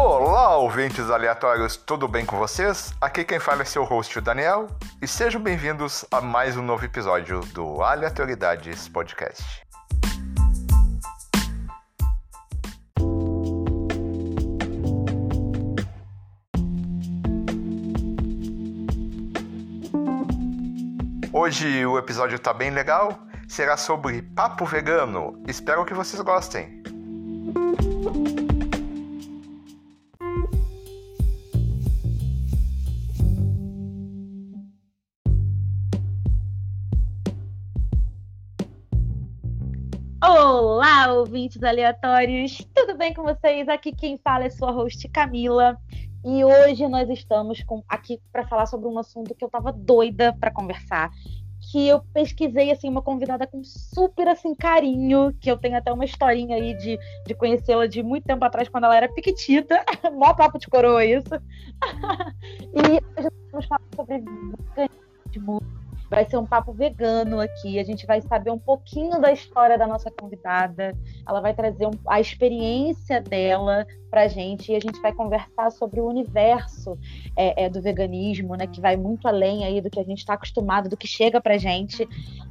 Olá, ouvintes aleatórios, tudo bem com vocês? Aqui quem fala é seu host, o Daniel, e sejam bem-vindos a mais um novo episódio do Aleatoridades Podcast. Hoje o episódio tá bem legal, será sobre papo vegano. Espero que vocês gostem. Ouvintes aleatórios! Tudo bem com vocês? Aqui quem fala é sua host Camila. E hoje nós estamos com, aqui para falar sobre um assunto que eu tava doida para conversar, que eu pesquisei assim uma convidada com super assim carinho, que eu tenho até uma historinha aí de, de conhecê-la de muito tempo atrás quando ela era piquitita, mó papo de coroa isso. e hoje vamos falar sobre veganismo, Vai ser um papo vegano aqui. A gente vai saber um pouquinho da história da nossa convidada. Ela vai trazer um, a experiência dela para a gente e a gente vai conversar sobre o universo é, é, do veganismo, né? Que vai muito além aí do que a gente está acostumado, do que chega para gente.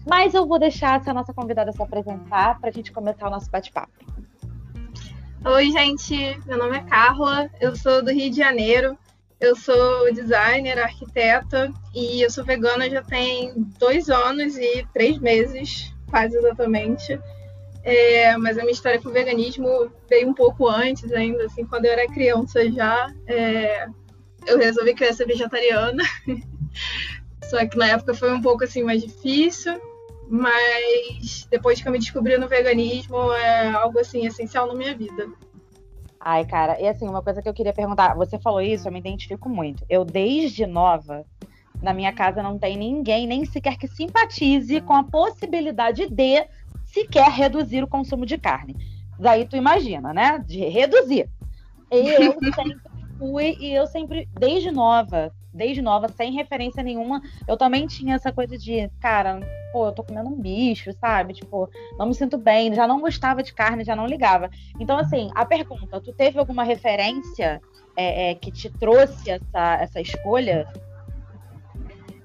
Mas eu vou deixar essa nossa convidada se apresentar para a gente começar o nosso bate-papo. Oi, gente. Meu nome é Carla. Eu sou do Rio de Janeiro. Eu sou designer, arquiteta e eu sou vegana já tem dois anos e três meses, quase exatamente. É, mas a minha história com o veganismo veio um pouco antes ainda, assim, quando eu era criança já. É, eu resolvi ser vegetariana. Só que na época foi um pouco assim mais difícil, mas depois que eu me descobri no veganismo é algo assim essencial na minha vida. Ai, cara, e assim, uma coisa que eu queria perguntar, você falou isso, eu me identifico muito. Eu, desde nova, na minha casa não tem ninguém, nem sequer que simpatize com a possibilidade de sequer reduzir o consumo de carne. Daí tu imagina, né? De reduzir. Eu sempre fui, e eu sempre, desde nova, desde nova, sem referência nenhuma, eu também tinha essa coisa de, cara, pô, eu tô comendo um bicho, sabe? Tipo, não me sinto bem, já não gostava de carne, já não ligava. Então, assim, a pergunta, tu teve alguma referência é, é, que te trouxe essa, essa escolha?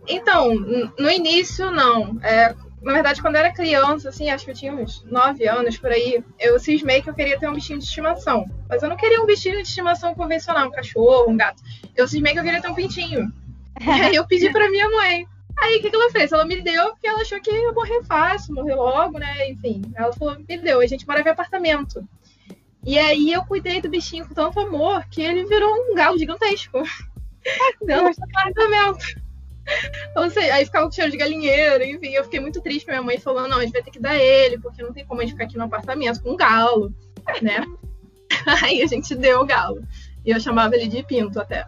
Então, no início, não. É, na verdade, quando eu era criança, assim, acho que eu tinha uns 9 anos por aí, eu cismei que eu queria ter um bichinho de estimação. Mas eu não queria um bichinho de estimação convencional, um cachorro, um gato. Eu cismei que eu queria ter um pintinho. E aí eu pedi pra minha mãe. Aí o que, que ela fez? Ela me deu porque ela achou que ia morrer fácil, morrer logo, né? Enfim, ela falou, me deu. A gente morava em apartamento. E aí eu cuidei do bichinho com tanto amor que ele virou um galo gigantesco. Dentro do apartamento. Ou seja, aí ficava com cheiro de galinheiro, enfim, eu fiquei muito triste. Minha mãe falou: não, a gente vai ter que dar ele, porque não tem como a gente ficar aqui no apartamento com um galo, né? Aí a gente deu o galo. E eu chamava ele de Pinto até.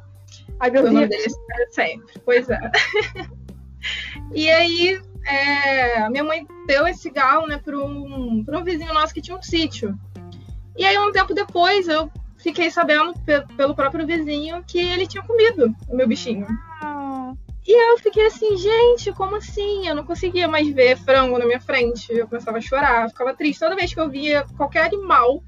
Ai, meu Foi Deus. o nome dele sempre. Pois é. e aí, é, minha mãe deu esse galo, né, para um, um vizinho nosso que tinha um sítio. E aí, um tempo depois, eu fiquei sabendo pelo próprio vizinho que ele tinha comido o meu bichinho. E eu fiquei assim, gente, como assim? Eu não conseguia mais ver frango na minha frente. Eu começava a chorar, ficava triste toda vez que eu via qualquer animal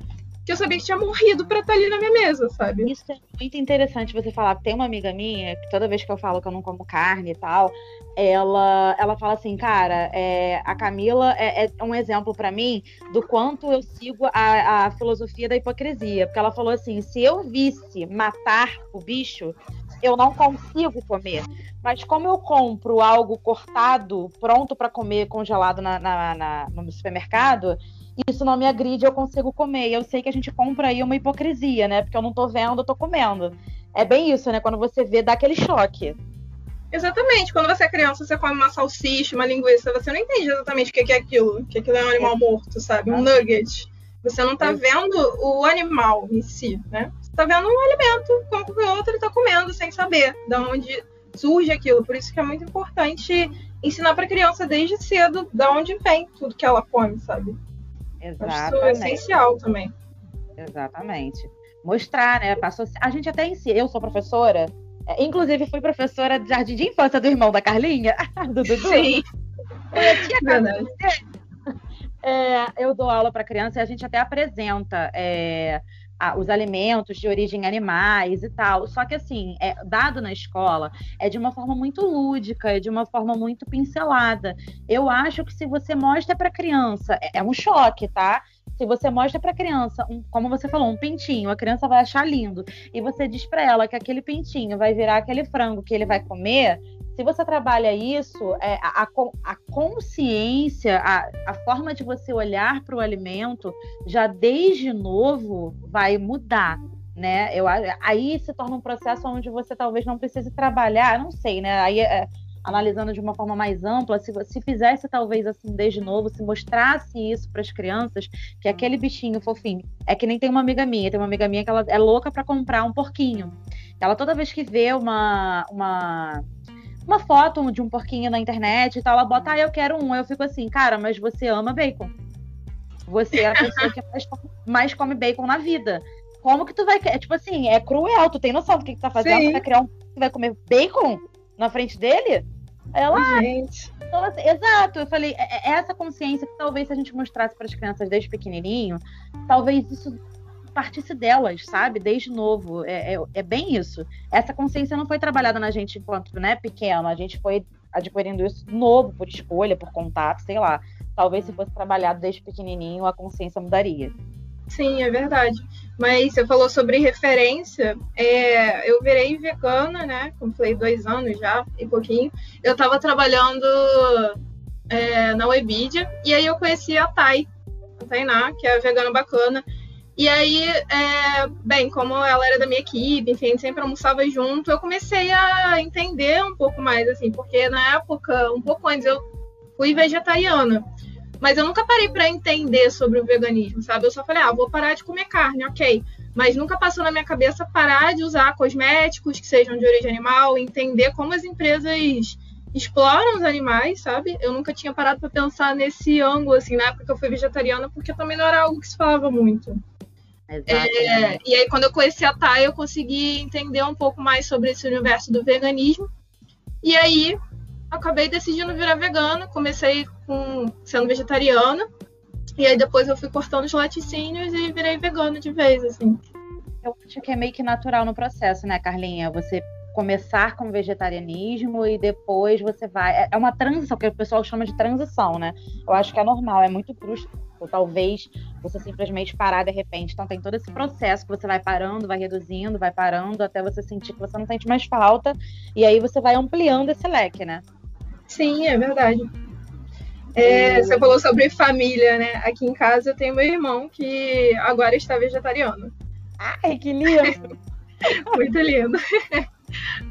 que eu sabia que tinha morrido para estar tá ali na minha mesa, sabe? Isso é muito interessante você falar. Tem uma amiga minha que toda vez que eu falo que eu não como carne e tal, ela, ela fala assim, cara, é, a Camila é, é um exemplo para mim do quanto eu sigo a, a filosofia da hipocrisia. Porque ela falou assim: se eu visse matar o bicho, eu não consigo comer. Mas como eu compro algo cortado, pronto para comer, congelado na, na, na, no supermercado, isso não me agride, eu consigo comer. E eu sei que a gente compra aí uma hipocrisia, né? Porque eu não tô vendo, eu tô comendo. É bem isso, né? Quando você vê, dá aquele choque. Exatamente. Quando você é criança, você come uma salsicha, uma linguiça, você não entende exatamente o que é aquilo. Que aquilo é um animal morto, sabe? Um nugget. Você não tá vendo o animal em si, né? Tá vendo um alimento como qualquer outro, ele tá comendo sem saber de onde surge aquilo. Por isso que é muito importante ensinar para criança desde cedo de onde vem tudo que ela come, sabe? Exatamente. Isso é essencial também. Exatamente. Mostrar, né? Passou... A gente até ensina. Eu sou professora, é, inclusive fui professora de jardim de infância do irmão da Carlinha, do Dudu. Sim. Eu tinha é, eu dou aula para criança e a gente até apresenta é, a, os alimentos de origem animais e tal. Só que, assim, é, dado na escola, é de uma forma muito lúdica, é de uma forma muito pincelada. Eu acho que se você mostra para criança, é, é um choque, tá? Se você mostra para criança, um, como você falou, um pintinho, a criança vai achar lindo, e você diz para ela que aquele pintinho vai virar aquele frango que ele vai comer, se você trabalha isso, é, a, a, consciência, a, a, forma de você olhar para o alimento, já desde novo, vai mudar. Né? Eu, aí se torna um processo onde você talvez não precise trabalhar, não sei, né? Aí é, analisando de uma forma mais ampla, se, se fizesse talvez assim desde novo, se mostrasse isso para as crianças, que aquele bichinho fofinho, é que nem tem uma amiga minha, tem uma amiga minha que ela é louca para comprar um porquinho. Ela toda vez que vê uma, uma uma foto de um porquinho na internet e tal, ela bota, ah, eu quero um. Eu fico assim, cara, mas você ama bacon. Você é a pessoa que mais, mais come bacon na vida. Como que tu vai. É tipo assim, é cruel, tu tem noção do que, que tu tá fazendo? Sim. Tu vai criar um que vai comer bacon na frente dele? Ela. Ah, gente. Então, assim, exato, eu falei, é, é essa consciência que talvez se a gente mostrasse para as crianças desde pequenininho, talvez isso partisse delas, sabe? Desde novo. É, é, é, bem isso. Essa consciência não foi trabalhada na gente enquanto né, pequeno. A gente foi adquirindo isso novo, por escolha, por contato, sei lá. Talvez se fosse trabalhado desde pequenininho, a consciência mudaria. Sim, é verdade. Mas você falou sobre referência. É, eu virei vegana, né? Comprei dois anos já, e pouquinho. Eu estava trabalhando é, na Webidia, e aí eu conheci a Thay, a Tainá, que é vegana bacana. E aí, é, bem, como ela era da minha equipe, enfim, a gente sempre almoçava junto, eu comecei a entender um pouco mais, assim, porque na época, um pouco antes, eu fui vegetariana. Mas eu nunca parei para entender sobre o veganismo, sabe? Eu só falei, ah, vou parar de comer carne, ok. Mas nunca passou na minha cabeça parar de usar cosméticos que sejam de origem animal, entender como as empresas exploram os animais, sabe? Eu nunca tinha parado para pensar nesse ângulo, assim, na época que eu fui vegetariana, porque também não era algo que se falava muito. É, e aí, quando eu conheci a Thay, eu consegui entender um pouco mais sobre esse universo do veganismo. E aí, acabei decidindo virar vegana. Comecei com sendo vegetariana. E aí, depois eu fui cortando os laticínios e virei vegana de vez, assim. Eu acho que é meio que natural no processo, né, Carlinha? Você começar com vegetarianismo e depois você vai. É, é uma transição, que o pessoal chama de transição, né? Eu acho que é normal, é muito brusco ou talvez você simplesmente parar de repente. Então tem todo esse processo que você vai parando, vai reduzindo, vai parando, até você sentir que você não sente mais falta. E aí você vai ampliando esse leque, né? Sim, é verdade. É, você falou sobre família, né? Aqui em casa eu tenho meu irmão que agora está vegetariano. Ai, que lindo! Muito lindo.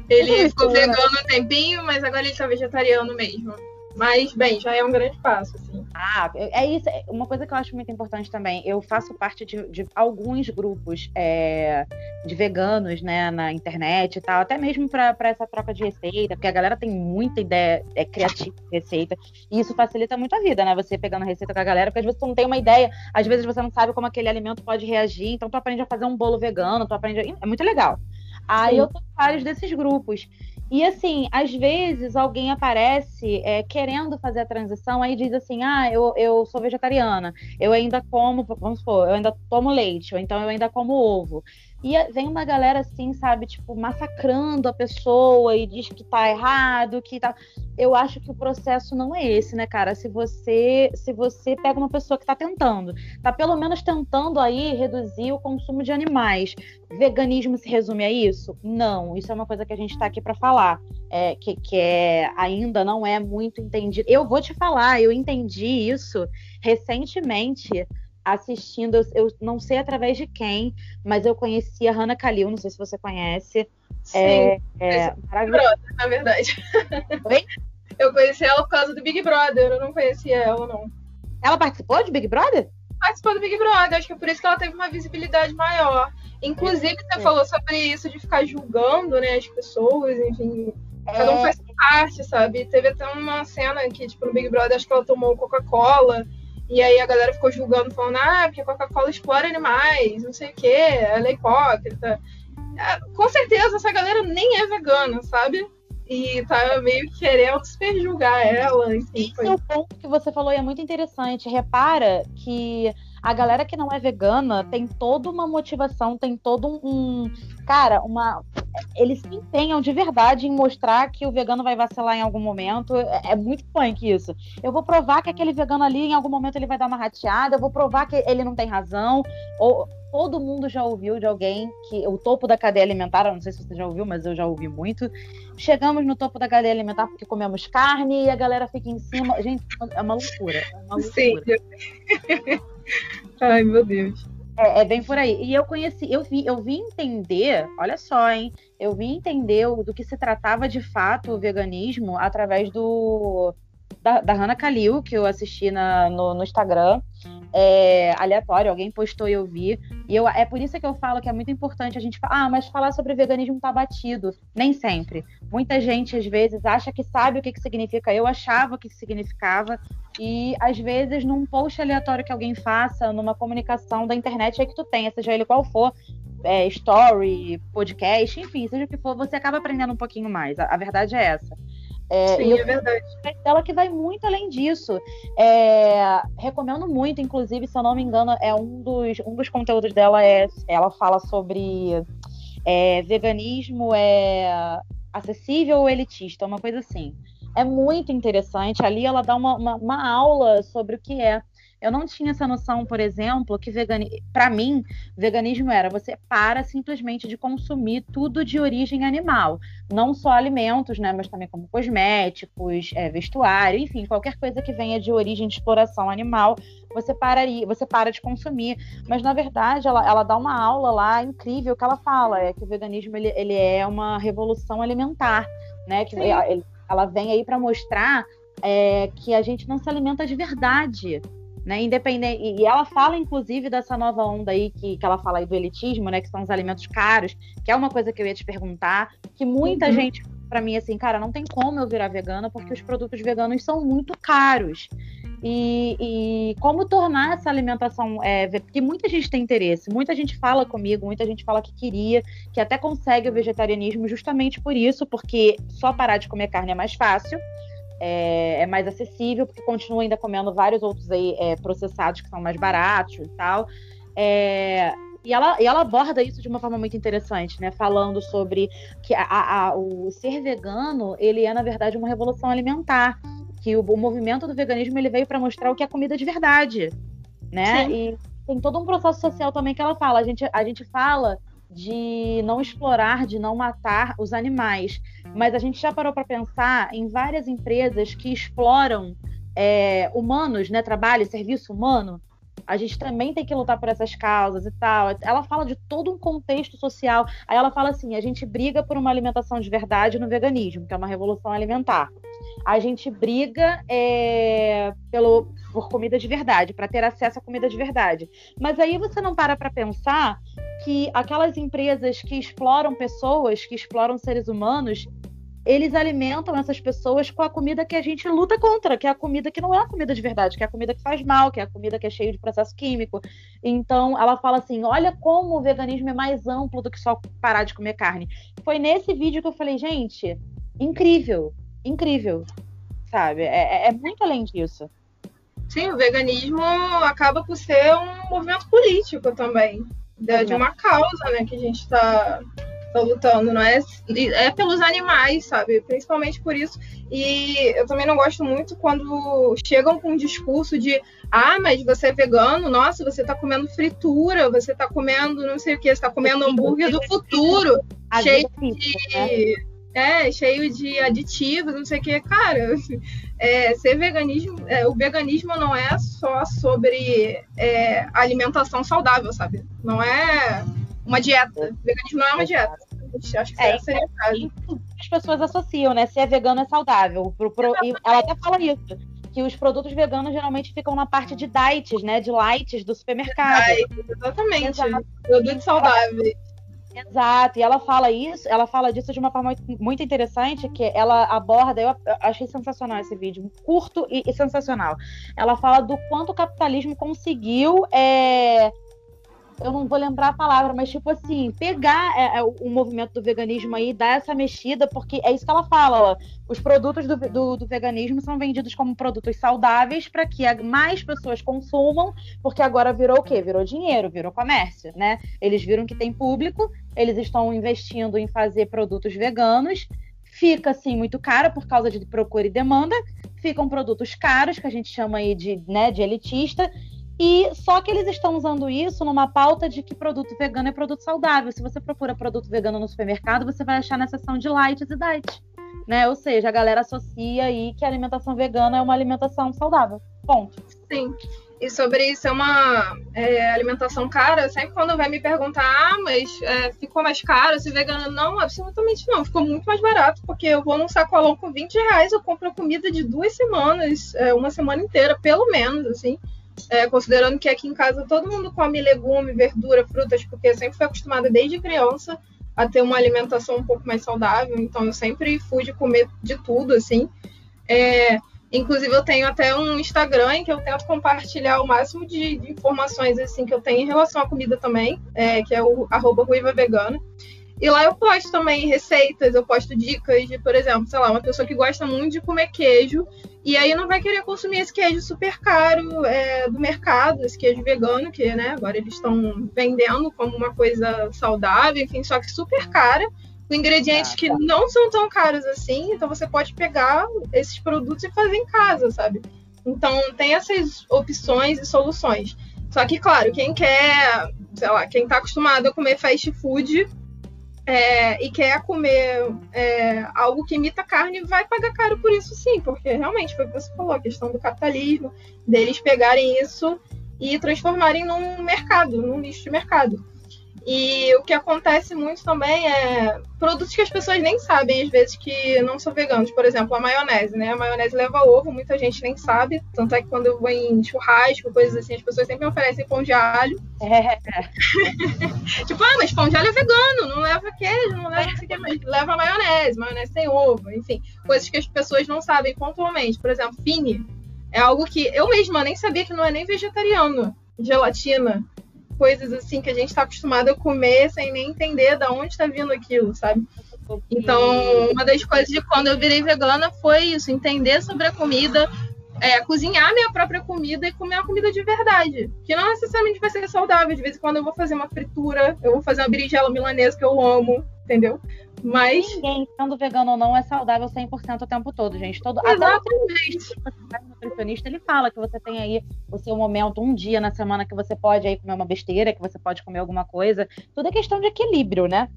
Ele ficou vegano um tempinho, mas agora ele está vegetariano mesmo. Mas, bem, já é um grande passo, assim. Ah, é isso. É uma coisa que eu acho muito importante também. Eu faço parte de, de alguns grupos é, de veganos, né, na internet e tal, até mesmo para essa troca de receita, porque a galera tem muita ideia é, criativa de receita, e isso facilita muito a vida, né? Você pegando a receita com a galera, porque às vezes tu não tem uma ideia, às vezes você não sabe como aquele alimento pode reagir, então tu aprende a fazer um bolo vegano, tu aprende. É muito legal. Aí Sim. eu tô vários desses grupos. E assim, às vezes alguém aparece é, querendo fazer a transição, aí diz assim: ah, eu, eu sou vegetariana, eu ainda como, vamos supor, eu ainda tomo leite, ou então eu ainda como ovo. E vem uma galera assim, sabe, tipo, massacrando a pessoa e diz que tá errado, que tá. Eu acho que o processo não é esse, né, cara? Se você se você pega uma pessoa que tá tentando, tá pelo menos tentando aí reduzir o consumo de animais. Veganismo se resume a isso? Não, isso é uma coisa que a gente tá aqui para falar, é, que, que é, ainda não é muito entendido. Eu vou te falar, eu entendi isso recentemente assistindo, eu não sei através de quem, mas eu conheci a Hannah Kalil, não sei se você conhece. Sim, é, é Brother, na verdade. Oi? Eu conheci ela por causa do Big Brother, eu não conhecia ela, não. Ela participou de Big Brother? Participou do Big Brother, acho que é por isso que ela teve uma visibilidade maior. Inclusive, você é. falou sobre isso de ficar julgando né, as pessoas, enfim. Cada um é. faz parte, sabe? Teve até uma cena que, tipo, no Big Brother, acho que ela tomou Coca-Cola e aí a galera ficou julgando, falando, ah, porque a Coca-Cola explora animais, não sei o quê, ela é hipócrita. É, com certeza essa galera nem é vegana, sabe? E tá meio que querendo super julgar ela, enfim. Esse foi... é o ponto que você falou e é muito interessante. Repara que A galera que não é vegana tem toda uma motivação, tem todo um cara, uma eles se empenham de verdade em mostrar que o vegano vai vacilar em algum momento. É, é muito punk isso. Eu vou provar que aquele vegano ali, em algum momento, ele vai dar uma rateada, eu vou provar que ele não tem razão. Ou todo mundo já ouviu de alguém que o topo da cadeia alimentar, não sei se você já ouviu, mas eu já ouvi muito. Chegamos no topo da cadeia alimentar porque comemos carne e a galera fica em cima. Gente, é uma loucura. É uma loucura. Sim. Ai, meu Deus. É, é, bem por aí. E eu conheci, eu vi, eu vi entender, olha só, hein? Eu vi entender do que se tratava de fato o veganismo através do da, da Hannah Kalil, que eu assisti na, no, no Instagram é, aleatório, alguém postou e eu vi. E eu, é por isso que eu falo que é muito importante a gente falar, ah, mas falar sobre veganismo tá batido. Nem sempre. Muita gente, às vezes, acha que sabe o que, que significa. Eu achava o que significava. E, às vezes, num post aleatório que alguém faça, numa comunicação da internet aí que tu tenha, seja ele qual for, é, story, podcast, enfim, seja o que for, você acaba aprendendo um pouquinho mais. A, a verdade é essa. É, Sim, é verdade. Ela que vai muito além disso. É, recomendo muito, inclusive, se eu não me engano, é um dos, um dos conteúdos dela é ela fala sobre é, veganismo é acessível ou elitista, uma coisa assim. É muito interessante. Ali ela dá uma, uma, uma aula sobre o que é. Eu não tinha essa noção, por exemplo, que veganismo, para mim, veganismo era você para simplesmente de consumir tudo de origem animal, não só alimentos, né, mas também como cosméticos, é, vestuário, enfim, qualquer coisa que venha de origem de exploração animal, você pararia, você para de consumir. Mas na verdade, ela, ela dá uma aula lá incrível que ela fala, é que o veganismo ele, ele é uma revolução alimentar, né? Que ele, ela vem aí para mostrar é, que a gente não se alimenta de verdade né? Independente. E ela fala, inclusive, dessa nova onda aí que, que ela fala aí do elitismo, né? Que são os alimentos caros, que é uma coisa que eu ia te perguntar, que muita uhum. gente, para mim, assim, cara, não tem como eu virar vegana, porque os produtos veganos são muito caros. E, e, como tornar essa alimentação. É, porque muita gente tem interesse, muita gente fala comigo, muita gente fala que queria, que até consegue o vegetarianismo justamente por isso, porque só parar de comer carne é mais fácil é, é, mais acessível, porque continua ainda comendo vários outros aí, é, processados que são mais baratos e tal. É, e ela, e ela aborda isso de uma forma muito interessante, né? Falando sobre que a, a, o ser vegano, ele é, na verdade, uma revolução alimentar. Que o, o movimento do veganismo ele veio para mostrar o que é comida de verdade, né? Sim. E tem todo um processo social também que ela fala. A gente, a gente fala de não explorar, de não matar os animais. Mas a gente já parou para pensar em várias empresas que exploram é, humanos, né, trabalho, serviço humano. A gente também tem que lutar por essas causas e tal. Ela fala de todo um contexto social. Aí ela fala assim: a gente briga por uma alimentação de verdade no veganismo, que é uma revolução alimentar. A gente briga é, pelo, por comida de verdade, para ter acesso à comida de verdade. Mas aí você não para para pensar que aquelas empresas que exploram pessoas, que exploram seres humanos, eles alimentam essas pessoas com a comida que a gente luta contra, que é a comida que não é a comida de verdade, que é a comida que faz mal, que é a comida que é cheia de processo químico. Então, ela fala assim: olha como o veganismo é mais amplo do que só parar de comer carne. Foi nesse vídeo que eu falei, gente, incrível, incrível, sabe? É, é, é muito além disso. Sim, o veganismo acaba por ser um movimento político também de, de uma causa, né, que a gente está tá lutando, não é? É pelos animais, sabe? Principalmente por isso. E eu também não gosto muito quando chegam com um discurso de ah, mas você é vegano, nossa, você tá comendo fritura, você tá comendo não sei o que, você tá comendo hambúrguer do futuro, cheio de. É, cheio de aditivos, não sei o que. Cara, é, ser veganismo, é, o veganismo não é só sobre é, alimentação saudável, sabe? Não é uma dieta. O veganismo não é uma dieta. Acho que é, seria frase. As pessoas associam, né? Se é vegano é saudável. Pro, pro, ela até fala isso. Que os produtos veganos geralmente ficam na parte de diets, né? De lights do supermercado. Diet, exatamente. Exato. Produtos saudáveis. Exato, e ela fala isso, ela fala disso de uma forma muito interessante, que ela aborda, eu achei sensacional esse vídeo, curto e, e sensacional. Ela fala do quanto o capitalismo conseguiu é, eu não vou lembrar a palavra, mas tipo assim, pegar é, é, o movimento do veganismo aí, dar essa mexida, porque é isso que ela fala, ó, os produtos do, do, do veganismo são vendidos como produtos saudáveis para que mais pessoas consumam, porque agora virou o quê? Virou dinheiro, virou comércio, né? Eles viram que tem público, eles estão investindo em fazer produtos veganos, fica assim muito caro por causa de procura e demanda, ficam produtos caros, que a gente chama aí de, né, de elitista, e só que eles estão usando isso numa pauta de que produto vegano é produto saudável. Se você procura produto vegano no supermercado, você vai achar na seção de lights e diet. Né? Ou seja, a galera associa aí que a alimentação vegana é uma alimentação saudável. Ponto. Sim. E sobre isso é uma é, alimentação cara, sempre quando vai me perguntar, ah, mas é, ficou mais caro se vegano? Não, absolutamente não. Ficou muito mais barato, porque eu vou num sacolão com 20 reais, eu compro comida de duas semanas, é, uma semana inteira, pelo menos, assim. É, considerando que aqui em casa todo mundo come legume, verdura, frutas, porque eu sempre fui acostumada desde criança a ter uma alimentação um pouco mais saudável, então eu sempre fui de comer de tudo, assim. É, inclusive, eu tenho até um Instagram em que eu tento compartilhar o máximo de, de informações assim que eu tenho em relação à comida também, é, que é o arroba Ruiva Vegana. E lá eu posto também receitas, eu posto dicas de, por exemplo, sei lá, uma pessoa que gosta muito de comer queijo e aí não vai querer consumir esse queijo super caro é, do mercado, esse queijo vegano, que né, agora eles estão vendendo como uma coisa saudável, enfim, só que super cara, com ingredientes que não são tão caros assim, então você pode pegar esses produtos e fazer em casa, sabe? Então tem essas opções e soluções. Só que, claro, quem quer, sei lá, quem tá acostumado a comer fast food é, e quer comer é, algo que imita carne, vai pagar caro por isso sim, porque realmente foi o que você falou, a questão do capitalismo, deles pegarem isso e transformarem num mercado, num nicho de mercado. E o que acontece muito também é produtos que as pessoas nem sabem, às vezes, que não são veganos. Por exemplo, a maionese, né? A maionese leva ovo, muita gente nem sabe. Tanto é que quando eu vou em churrasco, coisas assim, as pessoas sempre me oferecem pão de alho. É. tipo, ah, mas pão de alho é vegano, não leva queijo, não leva isso mas leva maionese, maionese sem ovo, enfim. Coisas que as pessoas não sabem pontualmente. Por exemplo, fine é algo que eu mesma nem sabia que não é nem vegetariano. Gelatina coisas assim que a gente está acostumado a comer sem nem entender de onde está vindo aquilo, sabe? Então, uma das coisas de quando eu virei vegana foi isso, entender sobre a comida, é, cozinhar minha própria comida e comer uma comida de verdade. Que não necessariamente vai ser saudável. De vez em quando eu vou fazer uma fritura, eu vou fazer uma berinjela milanesa que eu amo, entendeu? Mas. Ninguém, sendo vegano ou não, é saudável 100% o tempo todo, gente. Todo... Exatamente. Até o nutricionista, ele fala que você tem aí o seu momento, um dia na semana que você pode aí comer uma besteira, que você pode comer alguma coisa. Tudo é questão de equilíbrio, né?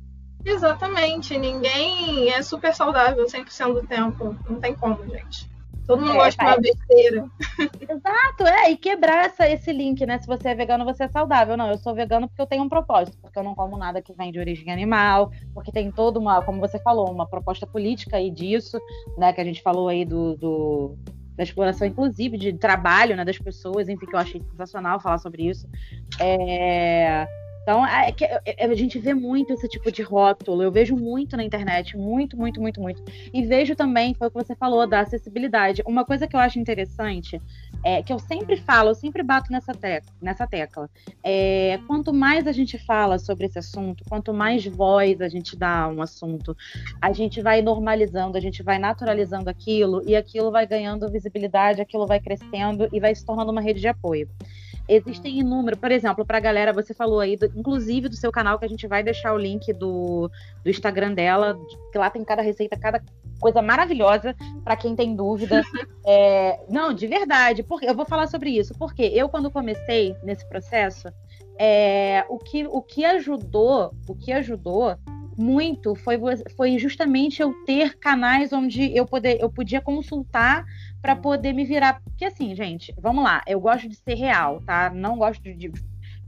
Exatamente. Ninguém é super saudável 100% do tempo. Não tem como, gente. Todo mundo é, gosta de uma besteira. Exato, é. E quebrar essa, esse link, né? Se você é vegano, você é saudável. Não, eu sou vegano porque eu tenho um propósito, porque eu não como nada que vem de origem animal, porque tem toda uma, como você falou, uma proposta política aí disso, né? Que a gente falou aí do, do da exploração, inclusive, de trabalho né, das pessoas, enfim, que eu achei sensacional falar sobre isso. É então, é, é, a gente vê muito esse tipo de rótulo. Eu vejo muito na internet, muito, muito, muito, muito. E vejo também, foi o que você falou, da acessibilidade. Uma coisa que eu acho interessante, é que eu sempre falo, eu sempre bato nessa, tecla, nessa tecla. É, quanto mais a gente fala sobre esse assunto, quanto mais voz a gente dá a um assunto, a gente vai normalizando, a gente vai naturalizando aquilo, e aquilo vai ganhando visibilidade, aquilo vai crescendo e vai se tornando uma rede de apoio. Existem inúmeros, por exemplo, para a galera, você falou aí, do, inclusive do seu canal, que a gente vai deixar o link do, do Instagram dela, que lá tem cada receita, cada coisa maravilhosa para quem tem dúvida. É, não, de verdade, porque eu vou falar sobre isso, porque eu quando comecei nesse processo, é, o, que, o que ajudou, o que ajudou muito foi, foi justamente eu ter canais onde eu, poder, eu podia consultar para poder me virar. Porque assim, gente, vamos lá, eu gosto de ser real, tá? Não gosto de,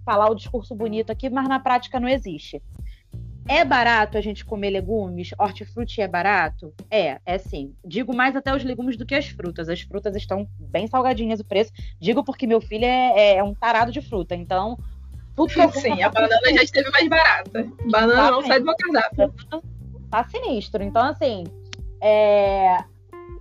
falar o discurso bonito aqui, mas na prática não existe. É barato a gente comer legumes? Hortifruti é barato? É, é sim. Digo mais até os legumes do que as frutas. As frutas estão bem salgadinhas o preço. Digo porque meu filho é, é, é um tarado de fruta. Então, tudo que Sim, a banana já esteve mais barata. Banana tá não sai do meu cardápio. Tá sinistro. Então, assim, é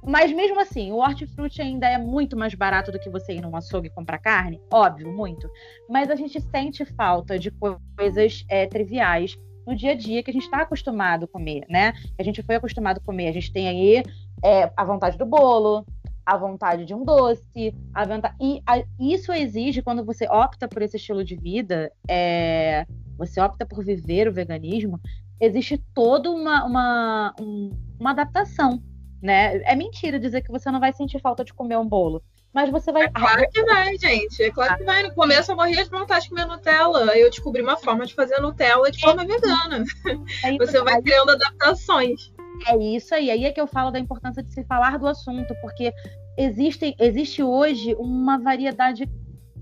Mas mesmo assim, o hortifruti ainda é muito mais barato do que você ir num açougue e comprar carne, óbvio, muito. Mas a gente sente falta de coisas é, triviais no dia a dia que a gente está acostumado a comer, né? A gente foi acostumado a comer. A gente tem aí é, a vontade do bolo, a vontade de um doce, a vontade... e a, isso exige quando você opta por esse estilo de vida, é, você opta por viver o veganismo, existe toda uma, uma, um, uma adaptação, né? É mentira dizer que você não vai sentir falta de comer um bolo. Mas você vai. É claro que vai, gente. É claro que vai. No começo eu morria de vontade de comer Nutella. Aí eu descobri uma forma de fazer Nutella de forma vegana. É você vai criando adaptações. É isso aí. Aí é que eu falo da importância de se falar do assunto, porque existe, existe hoje uma variedade,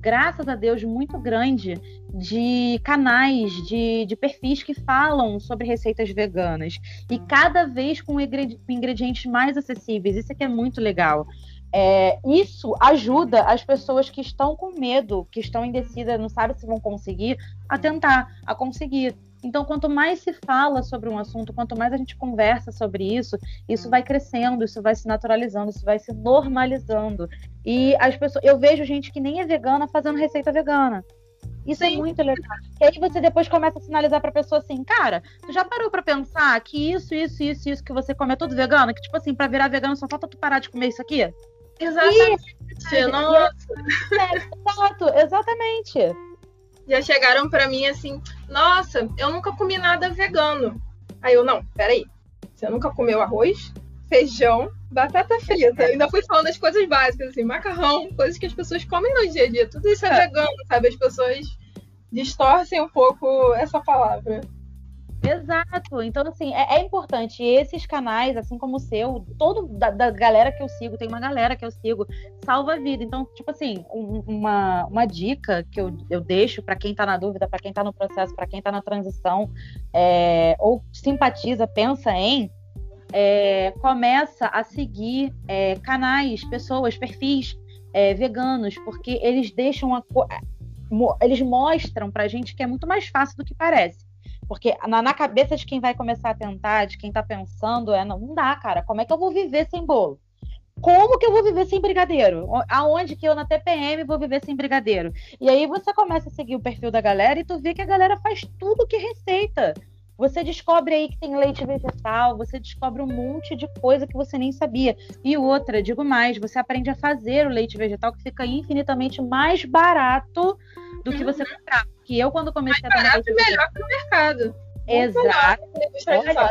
graças a Deus, muito grande de canais, de, de perfis que falam sobre receitas veganas. E cada vez com ingredientes mais acessíveis. Isso aqui é muito legal. É, isso ajuda as pessoas que estão com medo, que estão indecidas, não sabem se vão conseguir, a tentar, a conseguir. Então, quanto mais se fala sobre um assunto, quanto mais a gente conversa sobre isso, isso vai crescendo, isso vai se naturalizando, isso vai se normalizando. E as pessoas, eu vejo gente que nem é vegana fazendo receita vegana. Isso é Sim. é muito legal. E aí você depois começa a sinalizar pra pessoa assim, cara, tu já parou pra pensar que isso, isso, isso, isso que você come é tudo vegano? Que, tipo assim, pra virar vegano só falta tu parar de comer isso aqui? Exatamente. Nossa. É, exato, exatamente já chegaram para mim assim: Nossa, eu nunca comi nada vegano. Aí eu, não, peraí. Você nunca comeu arroz, feijão, batata frita? Eu ainda fui falando das coisas básicas, assim, macarrão, coisas que as pessoas comem no dia a dia. Tudo isso é, é. vegano, sabe? As pessoas distorcem um pouco essa palavra. Exato. Então, assim, é, é, importante. Esses canais, assim como o seu, todo da, da, galera que eu sigo, tem uma galera que eu sigo, salva a vida. Então, tipo assim, um, uma, uma dica que eu, eu deixo para quem tá na dúvida, para quem tá no processo, para quem tá na transição, é, ou simpatiza, pensa em, é, começa a seguir é, canais, pessoas, perfis é, veganos, porque eles deixam a, eles mostram pra gente que é muito mais fácil do que parece. Porque na, na, cabeça de quem vai começar a tentar, de quem tá pensando, é não, não dá, cara. Como é que eu vou viver sem bolo? Como que eu vou viver sem brigadeiro? Aonde que eu na TPM vou viver sem brigadeiro? E aí você começa a seguir o perfil da galera e tu vê que a galera faz tudo que receita. Você descobre aí que tem leite vegetal, você descobre um monte de coisa que você nem sabia. E outra, digo mais, você aprende a fazer o leite vegetal que fica infinitamente mais barato do que você comprar. Que eu, quando comecei mais a tomar. Leite melhor que o mercado. Exato. Olha,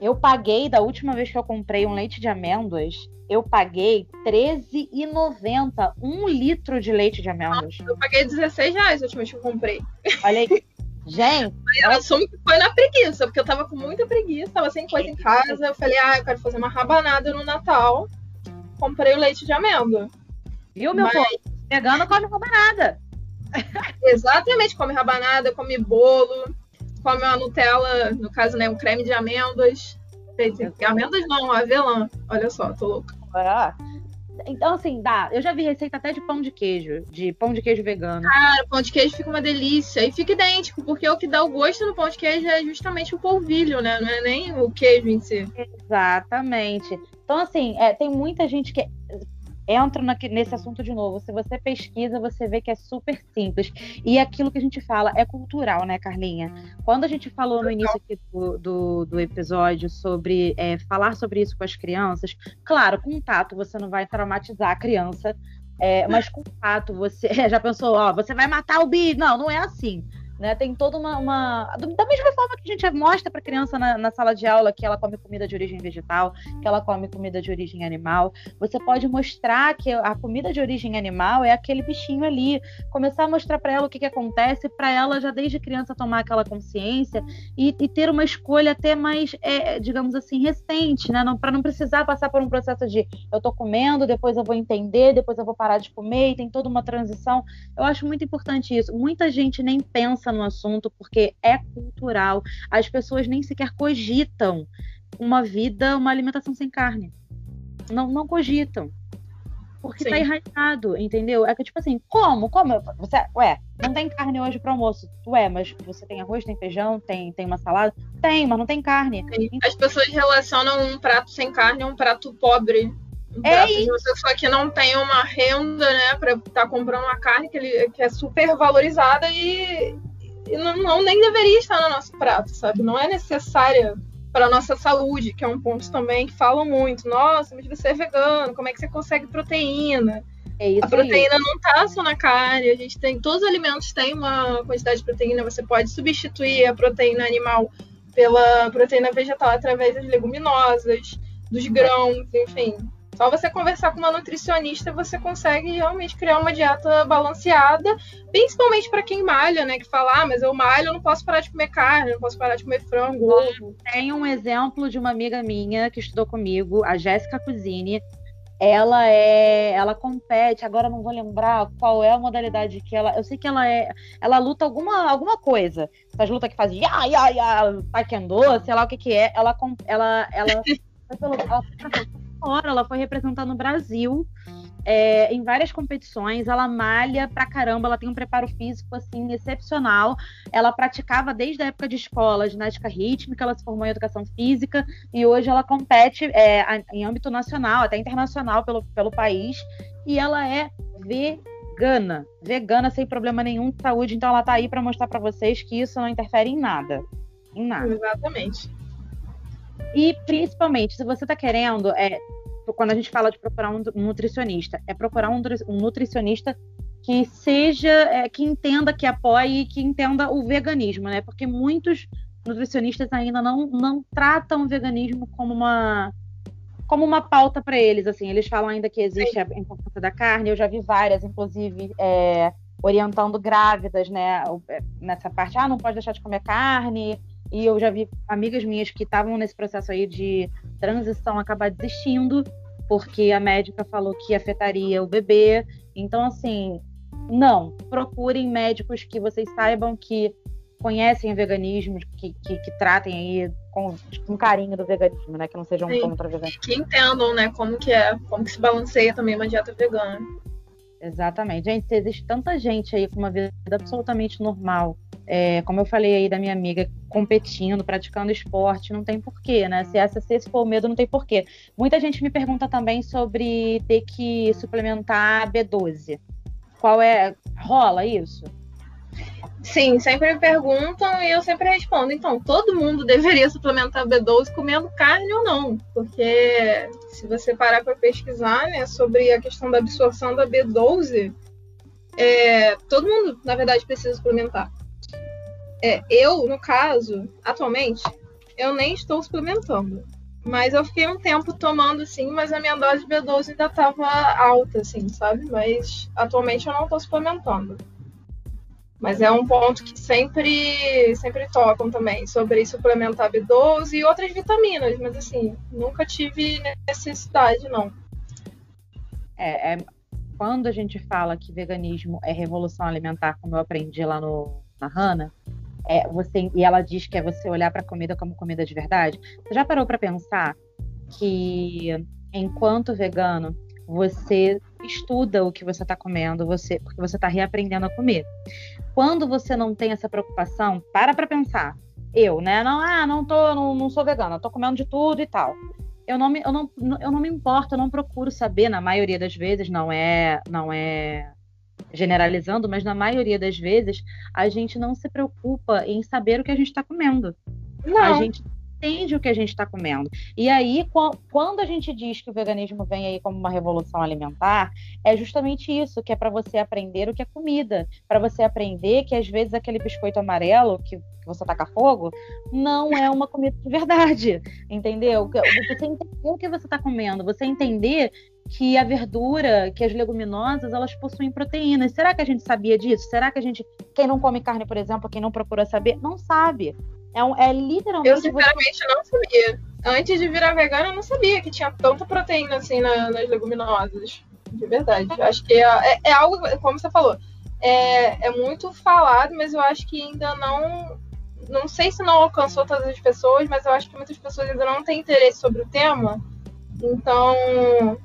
eu paguei, da última vez que eu comprei um leite de amêndoas, eu paguei R$13,90 um litro de leite de amêndoas. eu paguei 16 reais a última vez que eu comprei. Olha aí. Gente. Eu assumo que foi na preguiça, porque eu tava com muita preguiça, tava sem coisa em casa. Eu falei, ah, eu quero fazer uma rabanada no Natal. Comprei o leite de amêndoa. Viu, meu Mas... povo? Vegano come rabanada. Exatamente, come rabanada, come bolo, come uma Nutella, no caso, né, um creme de amêndoas. Amêndoas não, avelã. Olha só, tô louca. Ah. Então, assim, dá. Eu já vi receita até de pão de queijo, de pão de queijo vegano. Cara, pão de queijo fica uma delícia. E fica idêntico, porque o que dá o gosto no pão de queijo é justamente o polvilho, né? Não é nem o queijo em si. Exatamente. Então, assim, é, tem muita gente que entro nesse assunto de novo. Se você pesquisa, você vê que é super simples. E aquilo que a gente fala é cultural, né, Carlinha? Quando a gente falou no início do, do, do, episódio sobre é, falar sobre isso com as crianças, claro, com tato você não vai traumatizar a criança. É, mas com tato, você já pensou, ó, você vai matar o bi? Não, não é assim. Né? Tem toda uma, uma, Da mesma forma que a gente mostra para a criança na, na, sala de aula que ela come comida de origem vegetal, que ela come comida de origem animal, você pode mostrar que a comida de origem animal é aquele bichinho ali. Começar a mostrar para ela o que, que acontece, para ela já desde criança tomar aquela consciência e, e ter uma escolha até mais, é, digamos assim, recente, né? Para não precisar passar por um processo de eu tô comendo, depois eu vou entender, depois eu vou parar de comer e tem toda uma transição. Eu acho muito importante isso. Muita gente nem pensa pensa no assunto porque é cultural. As pessoas nem sequer cogitam uma vida, uma alimentação sem carne. Não, não cogitam. Porque tá Sim. tá enraizado, entendeu? É que, tipo assim, como? Como? Você, ué, não tem carne hoje pro almoço. Ué, mas você tem arroz, tem feijão, tem, tem uma salada? Tem, mas não tem carne. As pessoas relacionam um prato sem carne a um prato pobre. Um é prato isso. uma pessoa que não tem uma renda, né, pra estar tá comprando uma carne que, ele, que é super valorizada e, e não, não, nem deveria estar no nosso prato, sabe? Não é necessária para a nossa saúde, que é um ponto também que falam muito. Nossa, mas você é vegano, como é que você consegue proteína? É isso a proteína aí. não está só na carne, a gente tem. Todos os alimentos têm uma quantidade de proteína, você pode substituir a proteína animal pela proteína vegetal através das leguminosas, dos grãos, enfim. Só você conversar com uma nutricionista, você consegue realmente criar uma dieta balanceada, principalmente para quem malha, né? Que fala, ah, mas eu malho, eu não posso parar de comer carne, não posso parar de comer frango, ovo. Tem um exemplo de uma amiga minha que estudou comigo, a Jéssica Cusine. Ela é, ela compete, agora não vou lembrar qual é a modalidade que ela, eu sei que ela é, ela luta alguma alguma coisa. Essas lutas que fazem ya ya ya, taekwondo, sei lá o que que é. Ela ela ela, ela, ela fora, ela foi representar no Brasil é, em várias competições. Ela malha pra caramba, ela tem um preparo físico assim excepcional. Ela praticava desde a época de escola ginástica rítmica, ela se formou em educação física e hoje ela compete é, em âmbito nacional, até internacional pelo, pelo país. E ela é vegana, vegana sem problema nenhum de saúde. Então ela tá aí para mostrar para vocês que isso não interfere em nada. Em nada. Exatamente. E principalmente, se você está querendo, é, quando a gente fala de procurar um nutricionista, é procurar um, um nutricionista que seja, é, que entenda, que apoie, que entenda o veganismo, né? Porque muitos nutricionistas ainda não, não tratam o veganismo como uma como uma pauta para eles, assim, eles falam ainda que existe a importância da carne, eu já vi várias, inclusive, é, orientando grávidas, né, é, nessa parte, ah, não pode deixar de comer carne, e eu já vi amigas minhas que estavam nesse processo aí de transição acabar desistindo, porque a médica falou que afetaria o bebê. Então, assim, não. Procurem médicos que vocês saibam que conhecem o veganismo, que, que, que tratem aí com, com, carinho do veganismo, né? Que não sejam Sim, contra o veganismo. Que entendam, né, como que é, como que se balanceia também uma dieta vegana. Exatamente. Gente, existe tanta gente aí com uma vida absolutamente normal, é, como eu falei aí da minha amiga, competindo, praticando esporte, não tem porquê, né? Se essa se esse for o medo, não tem porquê. Muita gente me pergunta também sobre ter que suplementar B12. Qual é. Rola isso? Sim, sempre me perguntam e eu sempre respondo. Então, todo mundo deveria suplementar B12 comendo carne ou não? Porque se você parar para pesquisar né, sobre a questão da absorção da B12, é, todo mundo, na verdade, precisa suplementar. É, eu, no caso, atualmente, eu nem estou suplementando. Mas eu fiquei um tempo tomando, sim, mas a minha dose de B12 ainda estava alta, assim, sabe? Mas atualmente eu não estou suplementando. Mas é um ponto que sempre, sempre tocam também, sobre suplementar B12 e outras vitaminas, mas assim, nunca tive necessidade, não. É, é, quando a gente fala que veganismo é revolução alimentar, como eu aprendi lá no, na Hanna, é você e ela diz que é você olhar para a comida como comida de verdade. Você já parou para pensar que enquanto vegano você estuda o que você está comendo, você porque você está reaprendendo a comer. Quando você não tem essa preocupação, para para pensar. Eu, né? Não, ah, não tô, não, não sou vegana, tô comendo de tudo e tal. Eu não, me, eu, não, eu não me importo, eu não procuro saber, na maioria das vezes, não é, não é generalizando, mas na maioria das vezes a gente não se preocupa em saber o que a gente está comendo. Não. A gente entende o que a gente está comendo. E aí, quando a gente diz que o veganismo vem aí como uma revolução alimentar, é justamente isso, que é para você aprender o que é comida, para você aprender que às vezes aquele biscoito amarelo que, que você taca fogo não é uma comida de verdade, entendeu? Você entender o que você está comendo, você entender que a verdura, que as leguminosas, elas possuem proteínas. Será que a gente sabia disso? Será que a gente, quem não come carne, por exemplo, quem não procura saber, não sabe. É, um, é literalmente. Eu, sinceramente, você... não sabia. Antes de virar vegana, eu não sabia que tinha tanta proteína assim na, nas leguminosas. De verdade. Eu acho que é, é, é, algo, como você falou, é, é muito falado, mas eu acho que ainda não. Não sei se não alcançou todas as pessoas, mas eu acho que muitas pessoas ainda não têm interesse sobre o tema Então,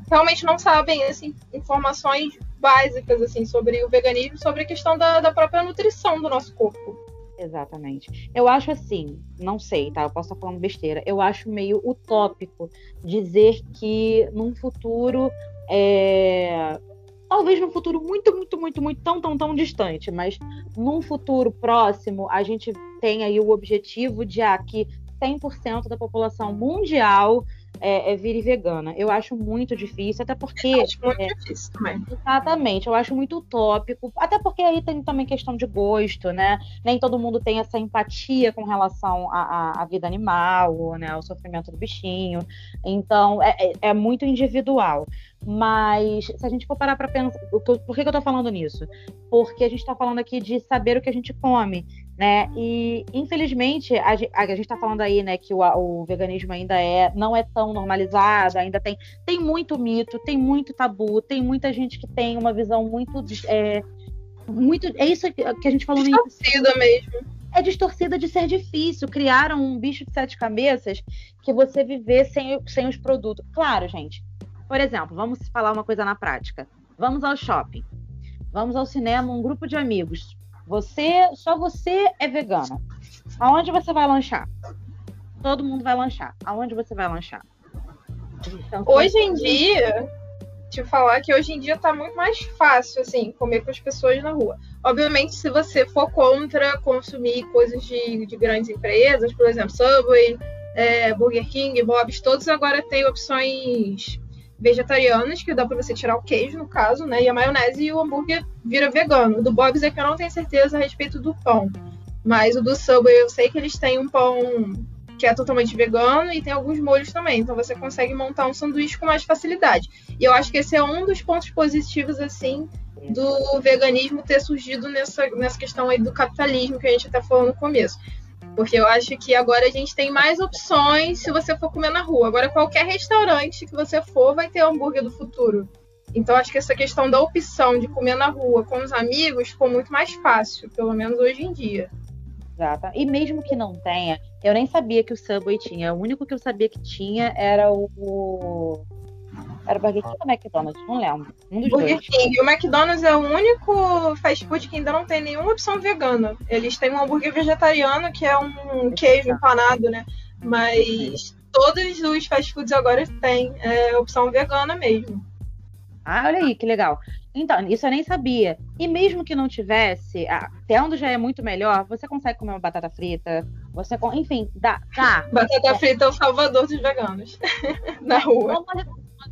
realmente não sabem assim, informações básicas assim sobre o veganismo, sobre a questão da, da própria nutrição do nosso corpo. Exatamente. Eu acho assim, não sei, tá? Eu posso estar falando besteira. Eu acho meio utópico dizer que num futuro é, talvez num futuro muito, muito, muito, muito tão, tão, tão distante, mas num futuro próximo a gente tem aí o objetivo de ah, que 100% da população mundial é, é vire vegana. Eu acho muito difícil, até porque. Eu acho muito é, difícil também. Exatamente, eu acho muito utópico. Até porque aí tem também questão de gosto, né? Nem todo mundo tem essa empatia com relação à, à vida animal, né? Ao sofrimento do bichinho. Então, é, é, é muito individual. Mas se a gente for parar para pensar. Por que, que eu tô falando nisso? Porque a gente está falando aqui de saber o que a gente come né? E infelizmente a, gente está falando aí, né, que o, o, veganismo ainda é não é tão normalizado, ainda tem tem muito mito, tem muito tabu, tem muita gente que tem uma visão muito é, muito é isso que a gente falou distorcida mesmo. É distorcida de ser difícil. Criaram um bicho de sete cabeças que você viver sem, sem os produtos. Claro, gente. Por exemplo, vamos falar uma coisa na prática. Vamos ao shopping. Vamos ao cinema, um grupo de amigos você, só você é vegana. Aonde você vai lanchar? Todo mundo vai lanchar. Aonde você vai lanchar? Então, hoje em dia, te falar que hoje em dia tá muito mais fácil, assim, comer com as pessoas na rua. Obviamente, se você for contra consumir coisas de, de grandes empresas, por exemplo, Subway, é, Burger King, Bob's, todos agora têm opções vegetarianas, que dá para você tirar o queijo, no caso, né? E a maionese e o hambúrguer vira vegano. O do Bob's é que eu não tenho certeza a respeito do pão. Mas o do Subway eu sei que eles têm um pão que é totalmente vegano e tem alguns molhos também. Então você consegue montar um sanduíche com mais facilidade. E eu acho que esse é um dos pontos positivos, assim, do veganismo ter surgido nessa, nessa questão aí do capitalismo que a gente até falou no começo. Porque eu acho que agora a gente tem mais opções se você for comer na rua. Agora, qualquer restaurante que você for vai ter hambúrguer do futuro. Então, acho que essa questão da opção de comer na rua com os amigos ficou muito mais fácil, pelo menos hoje em dia. Exato. E mesmo que não tenha, eu nem sabia que o Subway tinha. O único que eu sabia que tinha era o era o Burger King ou McDonald's? Não lembro. Um dos Burger dois. King. O McDonald's é o único fast food que ainda não tem nenhuma opção vegana. Eles têm um hambúrguer vegetariano, que é um queijo empanado, né? Mas todos os fast foods agora têm é, opção vegana mesmo. Ah, olha aí, que legal. Então, isso eu nem sabia. E mesmo que não tivesse, tendo já é muito melhor, você consegue comer uma batata frita, você, enfim, dá. dá. Batata é. frita é o salvador dos veganos na rua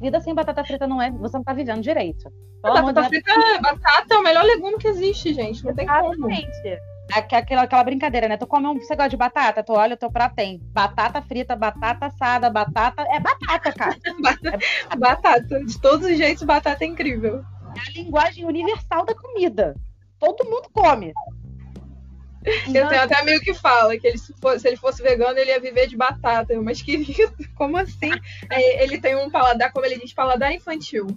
vida sem batata frita não é. Você não tá vivendo direito. batata frita, é, batata é o melhor legume que existe, gente. Não tem Exatamente. como. Aquela, aquela brincadeira, né? Tu come um. Você gosta de batata? Tu olha o teu prato, tem batata frita, batata assada, batata. É batata, cara. é batata. De todos os jeitos, batata é incrível. É a linguagem universal da comida. Todo mundo come. Eu tenho até amigo que fala que ele, se, fosse, se, ele fosse vegano, ele ia viver de batata. Mas querido, como assim? É, ele tem um paladar, como ele diz, paladar infantil.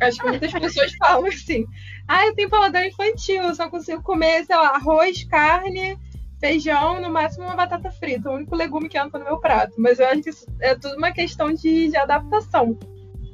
Acho que muitas pessoas falam assim. Ah, eu tenho paladar infantil, eu só consigo comer, sei lá, arroz, carne, feijão, no máximo uma batata frita. O único legume que entra no meu prato. Mas eu acho que isso é tudo uma questão de, de adaptação.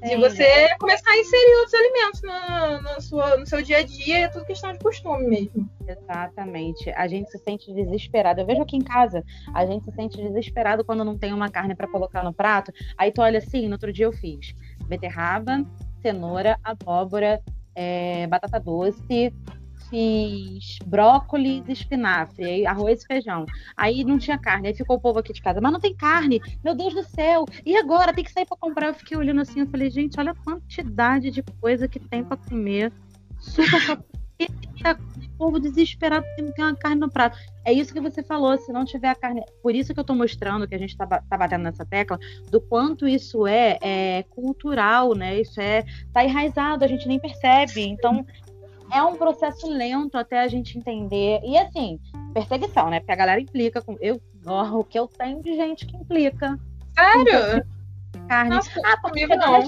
De é, você né? começar a inserir outros alimentos no, no, sua, no seu dia a dia, é tudo questão de costume mesmo. Exatamente. A gente se sente desesperado. Eu vejo aqui em casa, a gente se sente desesperado quando não tem uma carne para colocar no prato. Aí tu olha assim, no outro dia eu fiz beterraba, cenoura, abóbora, é, batata doce, fiz brócolis, espinafre, arroz e feijão. Aí não tinha carne, aí ficou o povo aqui de casa, mas não tem carne, meu Deus do céu, e agora? Tem que sair para comprar. Eu fiquei olhando assim, eu falei, gente, olha a quantidade de coisa que tem para comer. Super o povo desesperado porque não tem uma carne no prato. É isso que você falou, se não tiver a carne. Por isso que eu estou mostrando que a gente está tá batendo nessa tecla, do quanto isso é, é, cultural, né? Isso é. tá enraizado, a gente nem percebe. Então, é um processo lento até a gente entender. E assim, perseguição, né? Porque a galera implica com. Eu, o que eu tenho de gente que implica. Sério? Carne. Nossa, ah, comigo não.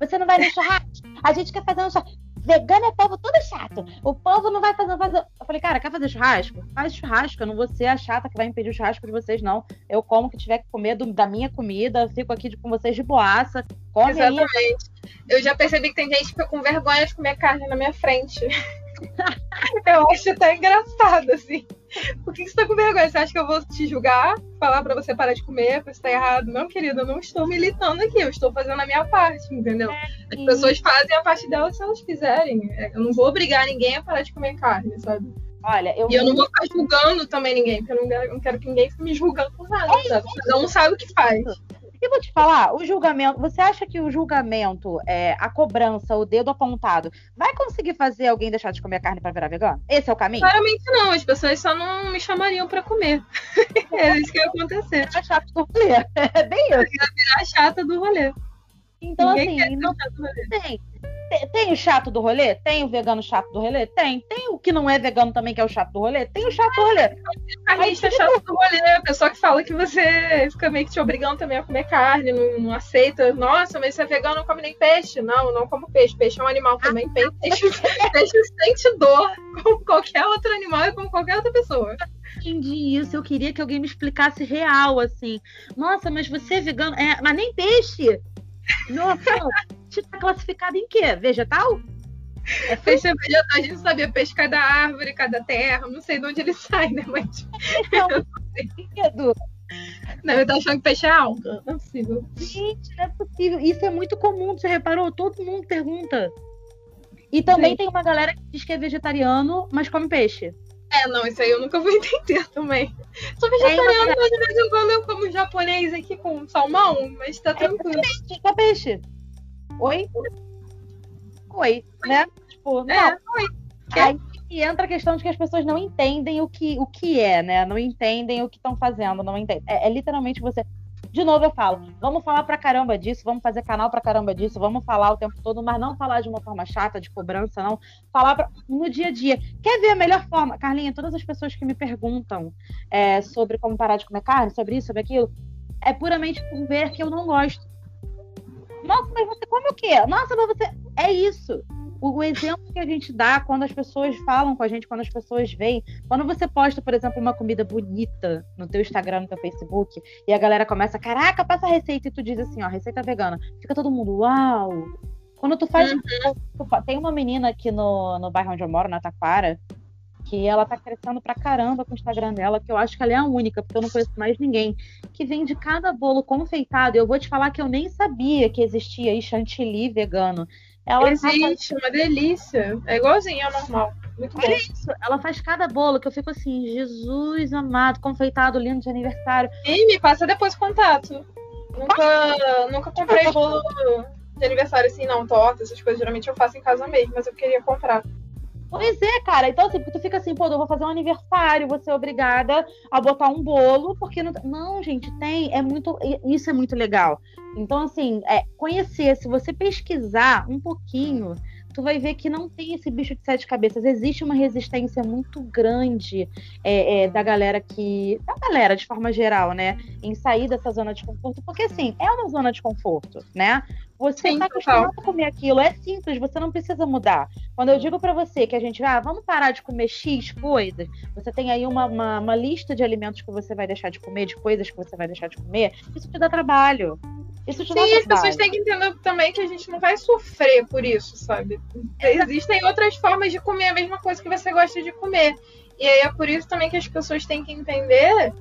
Você não vai no churrasco? A gente quer fazer um churrasco. Vegano é povo todo chato. O povo não vai fazer, fazer. Eu falei, cara, quer fazer churrasco? Faz churrasco. Eu não vou ser a chata que vai impedir o churrasco de vocês, não. Eu como que tiver que comer do, da minha comida, fico aqui com vocês de boaça. Come Exatamente. Aí. Eu já percebi que tem gente que fica com vergonha de comer carne na minha frente. eu acho até engraçado, assim. Por que, você tá com vergonha? Você acha que eu vou te julgar? Falar para você parar de comer, você tá errado? Não, querida, eu não estou militando aqui, eu estou fazendo a minha parte, entendeu? As pessoas fazem a parte delas se elas quiserem. É, eu não vou obrigar ninguém a parar de comer carne, sabe? Olha, eu. E eu não vou ficar julgando também ninguém, porque eu não quero, não quero que ninguém fique me julgando por nada, é sabe? Cada um sabe o que faz. E vou te falar, o julgamento, você acha que o julgamento, é, a cobrança, o dedo apontado, vai conseguir fazer alguém deixar de comer carne para virar vegano? Esse é o caminho? Claramente não, as pessoas só não me chamariam para comer. é isso que ia acontecer. É chato do rolê. É bem isso. Virar chata do rolê. Então, Ninguém assim, não tem. Tem o chato do rolê? Tem o vegano chato do rolê? Tem. Tem o que não é vegano também, que é o chato do rolê? Tem o chato do rolê. Carnista é chato do rolê, a pessoa que fala que você fica meio que te obrigando também a comer carne, não, não aceita. Nossa, mas você é vegano, não come nem peixe. Não, eu não como peixe. Peixe é um animal também. Peixe, peixe sente dor como qualquer outro animal e como qualquer outra pessoa entendi isso. Eu queria que alguém me explicasse real, assim. Nossa, mas você é vegano. É, mas nem peixe. Nossa, está classificado em quê? Vegetal? É peixe é vegetal, a gente sabia peixe cada árvore, cada terra, não sei de onde ele sai, né? Mas. Não, não eu tô achando que peixe é alga. Não é possível. Gente, não é possível. Isso é muito comum, você reparou? Todo mundo pergunta. E também Sim. tem uma galera que diz que é vegetariano, mas come peixe. É, não, isso aí eu nunca vou entender também. Sou vegetariano, é, mas de vez em quando eu como japonês aqui com salmão, mas tá é tranquilo. É peixe, é peixe. Oi? Oi, né? Tipo, é, não. oi. Aí entra a questão de que as pessoas não entendem o que, o que é, né? Não entendem o que estão fazendo, não entendem. É, é literalmente você de novo eu falo, vamos falar pra caramba disso, vamos fazer canal pra caramba disso, vamos falar o tempo todo, mas não falar de uma forma chata, de cobrança, não. Falar pra, no dia a dia. Quer ver a melhor forma? Carlinha, todas as pessoas que me perguntam é, sobre como parar de comer carne, sobre isso, sobre aquilo, é puramente por ver que eu não gosto. Nossa, mas você come o quê? Nossa, mas você. É isso o, exemplo que a gente dá quando as pessoas falam com a gente, quando as pessoas veem, quando você posta, por exemplo, uma comida bonita no teu Instagram, no teu Facebook, e a galera começa, caraca, passa a receita, e tu diz assim, ó, receita vegana. Fica todo mundo, uau! Quando tu faz. Uhum. Tem uma menina aqui no, no bairro onde eu moro, na Taquara, que ela tá crescendo pra caramba com o Instagram dela, que eu acho que ela é a única, porque eu não conheço mais ninguém, que vende cada bolo confeitado. Eu vou te falar que eu nem sabia que existia aí chantilly vegano. Ela Existe, faz... uma delícia. É igualzinho ao normal. Muito bom. isso. Ela faz cada bolo que eu fico assim, Jesus amado, confeitado lindo de aniversário. E me passa depois o contato. Nunca, nunca comprei bolo de aniversário assim, não, torta, essas coisas. Geralmente eu faço em casa mesmo, mas eu queria comprar. Pois é, cara. Então, assim, tu fica assim, pô, eu vou fazer um aniversário, vou ser obrigada a botar um bolo, porque não. Não, gente, tem. É muito. Isso é muito legal. Então, assim, é, conhecer, se você pesquisar um pouquinho, tu vai ver que não tem esse bicho de sete cabeças. Existe uma resistência muito grande é, é, da galera que. Da galera, de forma geral, né? Em sair dessa zona de conforto. Porque, assim, é uma zona de conforto, né? Você está acostumado a comer aquilo. É simples, você não precisa mudar. Quando eu digo para você que a gente, ah, vamos parar de comer X coisas, você tem aí uma, uma, uma lista de alimentos que você vai deixar de comer, de coisas que você vai deixar de comer, isso te dá trabalho. Isso te Sim, as pessoas têm que entender também que a gente não vai sofrer por isso, sabe? Existem outras formas de comer a mesma coisa que você gosta de comer. E aí é por isso também que as pessoas têm que entender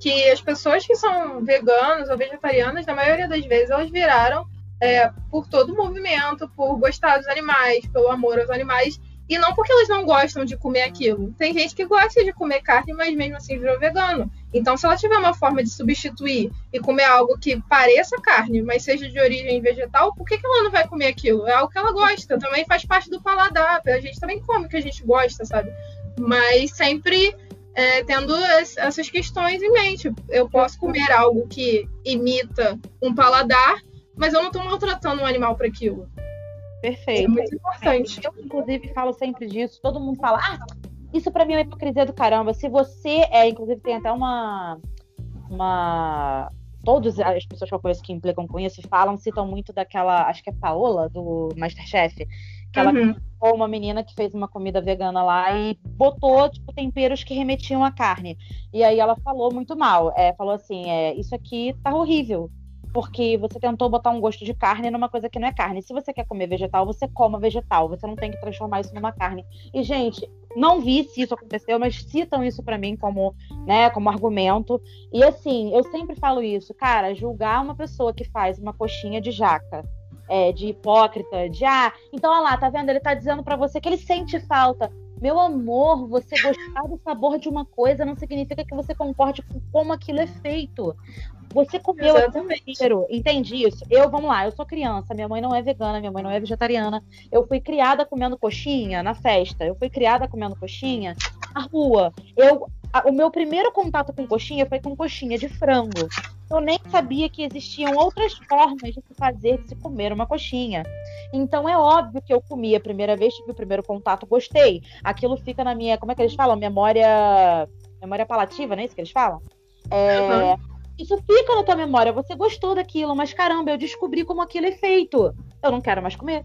que as pessoas que são veganas ou vegetarianas, na maioria das vezes, elas viraram é, por todo o movimento, por gostar dos animais, pelo amor aos animais, e não porque elas não gostam de comer aquilo. Tem gente que gosta de comer carne, mas mesmo assim virou vegano. Então, se ela tiver uma forma de substituir e comer algo que pareça carne, mas seja de origem vegetal, por que, que ela não vai comer aquilo? É algo que ela gosta, também faz parte do paladar. A gente também come o que a gente gosta, sabe? Mas sempre é, tendo essas questões em mente. Eu posso comer algo que imita um paladar, mas eu não estou maltratando um animal para aquilo. Perfeito. É muito importante. Eu, inclusive, falo sempre disso. Todo mundo fala, ah, isso para mim é uma hipocrisia do caramba. Se você é, inclusive, tem até uma. uma todas as pessoas que eu conheço que implicam com isso falam, citam muito daquela, acho que é Paola, do Masterchef, Que ela uhum. uma menina que fez uma comida vegana lá e botou tipo, temperos que remetiam à carne. E aí ela falou muito mal. É, falou assim: é, isso aqui tá horrível porque você tentou botar um gosto de carne numa coisa que não é carne. Se você quer comer vegetal, você coma vegetal. Você não tem que transformar isso numa carne. E gente, não vi se isso aconteceu, mas citam isso para mim como, né, como argumento. E assim, eu sempre falo isso, cara, julgar uma pessoa que faz uma coxinha de jaca, é, de hipócrita, de ah, então olha lá, tá vendo? Ele tá dizendo para você que ele sente falta. Meu amor, você gostar do sabor de uma coisa não significa que você concorde com como aquilo é feito. Você comeu inteiro, entendi isso. Eu, vamos lá, eu sou criança, minha mãe não é vegana, minha mãe não é vegetariana. Eu fui criada comendo coxinha na festa, eu fui criada comendo coxinha na rua. Eu, a, o meu primeiro contato com coxinha foi com coxinha de frango. Eu nem sabia que existiam outras formas de se fazer, de se comer uma coxinha. Então é óbvio que eu comi a primeira vez, tive o primeiro contato, gostei. Aquilo fica na minha, como é que eles falam? Memória, memória palativa, não é isso que eles falam? É, uhum. Isso fica na tua memória. Você gostou daquilo, mas caramba, eu descobri como aquilo é feito. Eu não quero mais comer.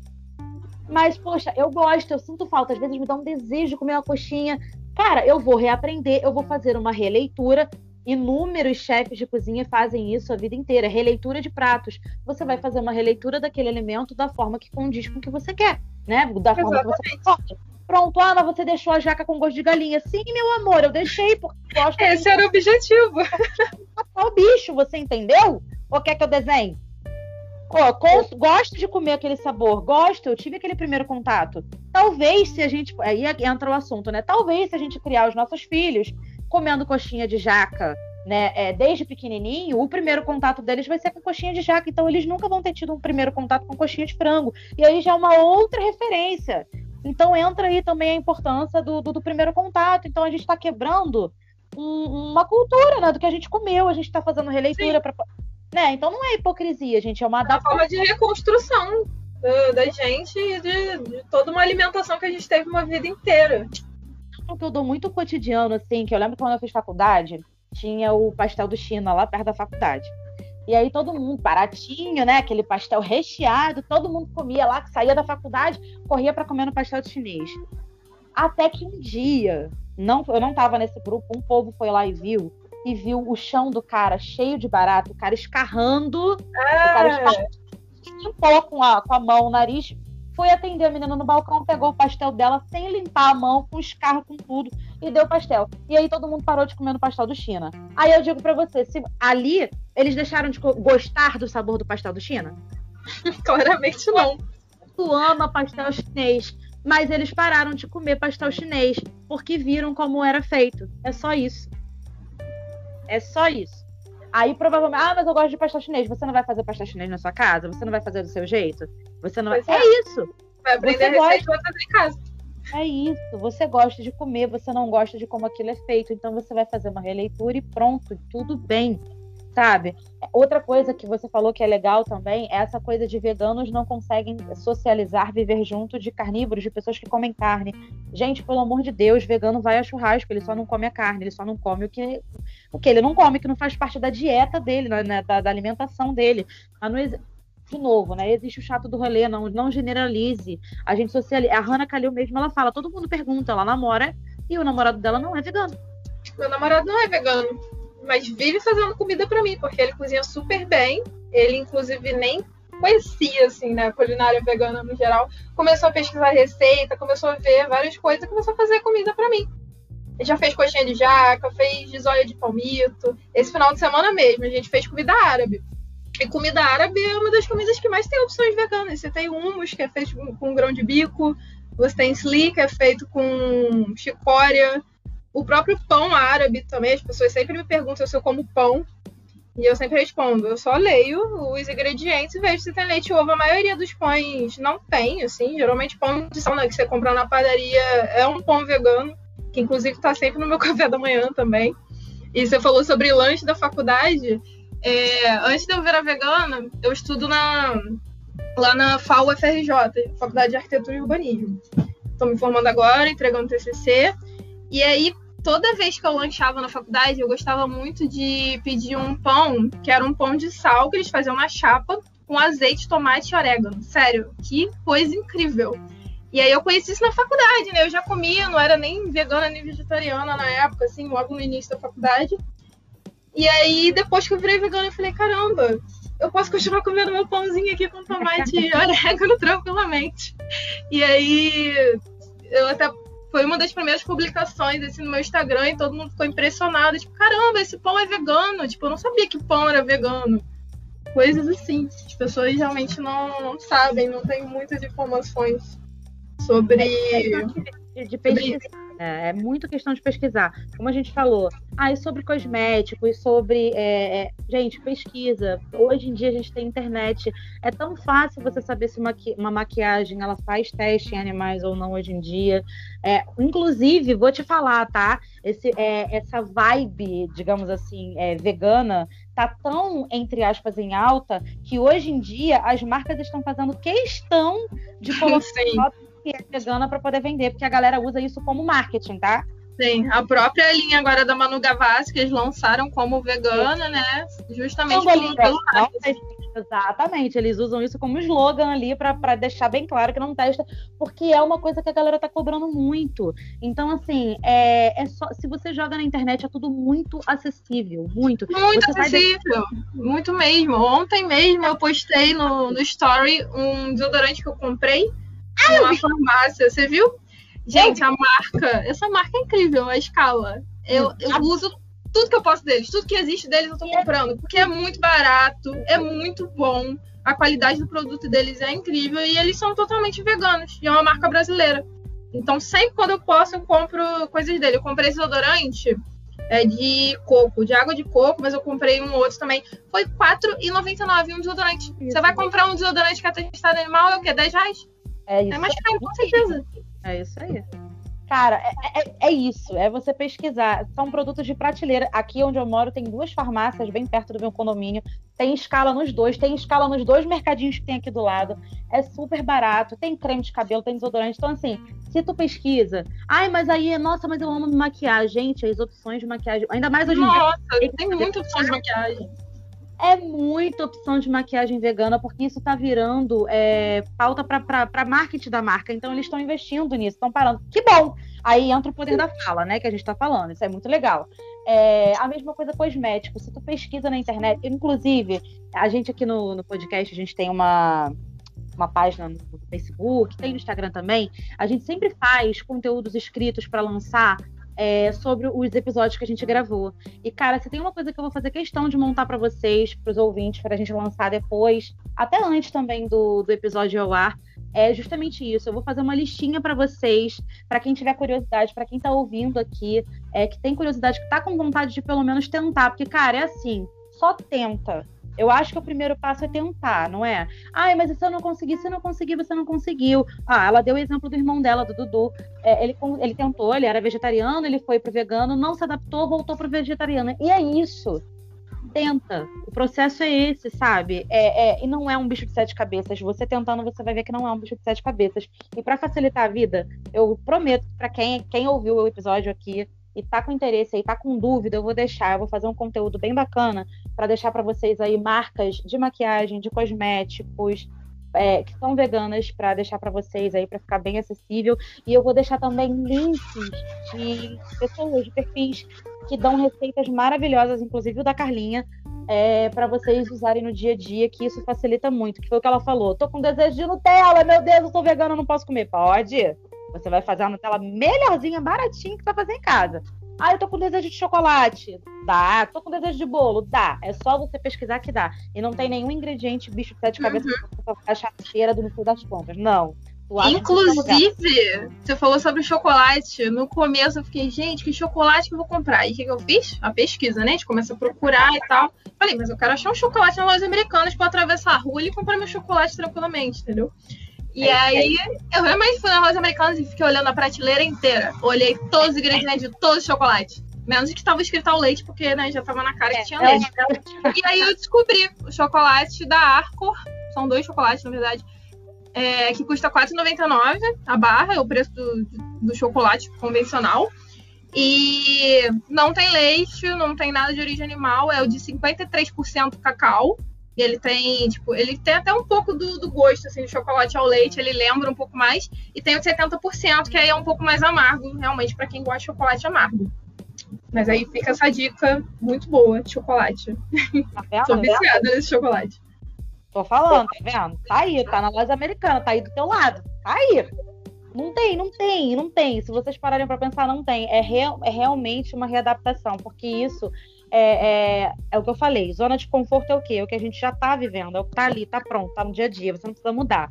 Mas, poxa, eu gosto, eu sinto falta. Às vezes me dá um desejo de comer uma coxinha. Cara, eu vou reaprender, eu vou fazer uma releitura Inúmeros chefes de cozinha fazem isso a vida inteira, releitura de pratos. Você vai fazer uma releitura daquele alimento da forma que condiz com o que você quer, né? Da forma Exatamente. que você gosta. Pronto, Ana, ah, você deixou a jaca com gosto de galinha. Sim, meu amor, eu deixei porque gosto. Esse era o objetivo. o bicho, você entendeu? Ou quer que eu desenhe? Com, gosto de comer aquele sabor, gosto, eu tive aquele primeiro contato. Talvez se a gente. Aí entra o assunto, né? Talvez se a gente criar os nossos filhos comendo coxinha de jaca, né, é, desde pequenininho, o primeiro contato deles vai ser com coxinha de jaca. Então, eles nunca vão ter tido um primeiro contato com coxinha de frango. E aí já é uma outra referência. Então, entra aí também a importância do, do, do primeiro contato. Então, a gente está quebrando um, uma cultura né, do que a gente comeu. A gente está fazendo releitura para. Né? Então, não é hipocrisia, gente. É uma, é uma forma de reconstrução da gente e de, de toda uma alimentação que a gente teve uma vida inteira que eu dou muito cotidiano, assim, que eu lembro que quando eu fiz faculdade, tinha o pastel do China lá perto da faculdade. E aí todo mundo, baratinho, né? Aquele pastel recheado, todo mundo comia lá, que saía da faculdade, corria para comer no pastel chinês. Até que um dia, não, eu não tava nesse grupo, um povo foi lá e viu, e viu o chão do cara cheio de barato, o cara escarrando, ah. o cara ah! escarrando, limpou com a, com a mão o nariz, foi atender a menina no balcão, pegou o pastel dela sem limpar a mão, com escarro, com tudo, e deu o pastel. E aí todo mundo parou de comer no pastel do China. Aí eu digo para você, se ali eles deixaram de gostar do sabor do pastel do China? Claramente não. Tu ama pastel chinês, mas eles pararam de comer pastel chinês porque viram como era feito. É só isso. É só isso. Aí provavelmente, ah, mas eu gosto de pastel chinês. Você não vai fazer pastel chinês na sua casa? Você não vai fazer do seu jeito? Você não vai. É. é isso. Vai aprender você a receita gosta... fazer em casa. É isso. Você gosta de comer, você não gosta de como aquilo é feito. Então você vai fazer uma releitura e pronto, tudo bem sabe? Outra coisa que você falou que é legal também é essa coisa de veganos não conseguem socializar, viver junto de carnívoros, de pessoas que comem carne. Gente, pelo amor de Deus, vegano vai a churrasco, ele só não come a carne, ele só não come o que, o que ele não come, que não faz parte da dieta dele, né, da, da alimentação dele. Mas não de novo, né? Existe o chato do rolê, não, não generalize. A gente socializa. A Hannah Kalil mesmo, ela fala, todo mundo pergunta, ela namora e o namorado dela não é vegano. Meu namorado não é vegano mas vive fazendo comida para mim, porque ele cozinha super bem. Ele, inclusive, nem conhecia, assim, né, culinária vegana no geral. Começou a pesquisar receita, começou a ver várias coisas, começou a fazer comida para mim. Ele já fez coxinha de jaca, fez desóia de palmito. Esse final de semana mesmo, a gente fez comida árabe. E comida árabe é uma das comidas que mais tem opções veganas. Você tem hummus, que é feito com grão de bico. Você tem sli, que é feito com chicória. O próprio pão árabe também, as pessoas sempre me perguntam se eu como pão. E eu sempre respondo, eu só leio os ingredientes e vejo se tem leite e ovo. A maioria dos pães não tem, assim. Geralmente pão de sal né, que você compra na padaria é um pão vegano, que inclusive está sempre no meu café da manhã também. E você falou sobre lanche da faculdade. É, antes de eu virar vegana, eu estudo na, lá na FAO FRJ, Faculdade de Arquitetura e Urbanismo. Estou me formando agora, entregando TCC. E aí, toda vez que eu lanchava na faculdade, eu gostava muito de pedir um pão, que era um pão de sal que eles faziam na chapa, com azeite, tomate e orégano. Sério, que coisa incrível. E aí eu conheci isso na faculdade, né? Eu já comia, não era nem vegana nem vegetariana na época, assim, logo no início da faculdade. E aí, depois que eu virei vegana, eu falei, caramba, eu posso continuar comendo meu pãozinho aqui com tomate e orégano tranquilamente. E aí, eu até foi uma das primeiras publicações assim, no meu Instagram e todo mundo ficou impressionado. Tipo, caramba, esse pão é vegano. Tipo, eu não sabia que pão era vegano. Coisas assim. As pessoas realmente não, não sabem, não têm muitas informações sobre. É de pesquisa. É, é, muito questão de pesquisar. Como a gente falou, ah, e sobre cosméticos, sobre. É, é, gente, pesquisa. Hoje em dia a gente tem internet. É tão fácil você saber se uma, uma maquiagem ela faz teste em animais ou não hoje em dia. É, inclusive, vou te falar, tá? Esse, é, essa vibe, digamos assim, vegana, tá tão, entre aspas, em alta, que hoje em dia as marcas estão fazendo questão de colocar que é vegana para poder vender, porque a galera usa isso como marketing, tá? Sim, a própria linha agora da Manu Gavassi, que eles lançaram como vegana, né? Justamente pelo, pelo Exatamente, eles usam isso como slogan ali para deixar bem claro que não testa, porque é uma coisa que a galera tá cobrando muito. Então, assim, é, é só, se você joga na internet, é tudo muito acessível, muito. Muito você acessível, muito mesmo. Ontem mesmo eu postei no, no Story um desodorante que eu comprei ah, numa farmácia, você viu? Gente, a marca, essa marca é incrível, a escala. Eu, eu uso tudo que eu posso deles, tudo que existe deles eu tô comprando, porque é muito barato, é muito bom, a qualidade do produto deles é incrível e eles são totalmente veganos, e é uma marca brasileira. Então, sempre quando eu posso, eu compro coisas dele. Eu comprei esse desodorante é, de coco, de água de coco, mas eu comprei um outro também. Foi R$4,99 um desodorante. Você vai comprar um desodorante que é testado animal, é o quê? 10 reais? É isso. É mais caro, com certeza. É isso aí. Cara, é, é, é, isso, é você pesquisar. São produtos de prateleira. Aqui onde eu moro tem duas farmácias bem perto do meu condomínio. Tem escala nos dois, tem escala nos dois mercadinhos que tem aqui do lado. É super barato, tem creme de cabelo, tem desodorante. Então, assim, se tu pesquisa, ai, mas aí, nossa, mas eu amo maquiagem. Gente, as opções de maquiagem, ainda mais hoje em dia. Nossa, tem muita opção de maquiagem é muita opção de maquiagem vegana, porque isso está virando é, pauta para marketing da marca. Então, eles estão investindo nisso, estão parando. Que bom! Aí entra o poder da fala, né? Que a gente está falando. Isso é muito legal. É, a mesma coisa cosmético. Se tu pesquisa na internet, inclusive, a gente aqui no, no podcast, a gente tem uma, uma página no Facebook, tem no Instagram também. A gente sempre faz conteúdos escritos para lançar é, sobre os episódios que a gente gravou. E, cara, se tem uma coisa que eu vou fazer questão de montar para vocês, para os ouvintes, para a gente lançar depois, até antes também do, do episódio ao ar, é justamente isso. Eu vou fazer uma listinha para vocês, para quem tiver curiosidade, para quem está ouvindo aqui, é, que tem curiosidade, que está com vontade de pelo menos tentar, porque, cara, é assim, só tenta. Eu acho que o primeiro passo é tentar, não é? Ai, mas se eu não conseguir, se eu não conseguir, você não conseguiu. Ah, ela deu o exemplo do irmão dela, do Dudu. É, ele, ele tentou, ele era vegetariano, ele foi pro vegano, não se adaptou, voltou pro vegetariano. E é isso. Tenta. O processo é esse, sabe? É, é, e não é um bicho de sete cabeças. Você tentando, você vai ver que não é um bicho de sete cabeças. E para facilitar a vida, eu prometo para quem, quem ouviu o episódio aqui, e tá com interesse aí, tá com dúvida, eu vou deixar, eu vou fazer um conteúdo bem bacana para deixar para vocês aí marcas de maquiagem, de cosméticos, é, que são veganas para deixar para vocês aí para ficar bem acessível e eu vou deixar também links de pessoas, de perfis que dão receitas maravilhosas, inclusive o da Carlinha, é, para vocês usarem no dia a dia, que isso facilita muito. Que foi o que ela falou. Tô com desejo de Nutella, meu Deus, eu tô vegana, não posso comer. Pode. Você vai fazer a Nutella melhorzinha, baratinha que você vai fazer em casa. Ah, eu tô com desejo de chocolate. Dá. Tô com desejo de bolo. Dá. É só você pesquisar que dá. E não tem nenhum ingrediente bicho de sete cabeças uhum. pra achar cheira do no das contas. Não. Inclusive, você falou sobre chocolate. No começo eu fiquei, gente, que chocolate que eu vou comprar? E o que, que eu fiz? A pesquisa, né? A gente começa a procurar e tal. Falei, mas eu quero achar um chocolate na loja americana para atravessar a rua e comprar meu chocolate tranquilamente, entendeu? E é, aí, é. eu realmente fui na loja americana e fiquei olhando a prateleira inteira. Olhei todos os ingredientes de todos os chocolates. Menos que estava escrito ao leite, porque né, já estava na cara que tinha é, leite. É. E aí eu descobri o chocolate da Arcor. São dois chocolates, na verdade. É, que custa R$4,99 a barra, é o preço do, do chocolate convencional. E não tem leite, não tem nada de origem animal, é o de 53% cacau. E ele tem, tipo, ele tem até um pouco do, do gosto, assim, do chocolate ao leite, ele lembra um pouco mais. E tem o de 70%, que aí é um pouco mais amargo, realmente, para quem gosta de chocolate amargo. Mas aí fica essa dica muito boa de chocolate. Tá vendo? Tô viciada nesse chocolate. Tô falando, tá vendo? Tá aí, tá na loja americana, tá aí do teu lado. Tá aí. Não tem, não tem, não tem. Se vocês pararem para pensar, não tem. É, real, é realmente uma readaptação, porque isso é, é, é, o que eu falei. Zona de conforto é o quê? É o que a gente já está vivendo, é o que está ali, está pronto, está no dia a dia. Você não precisa mudar.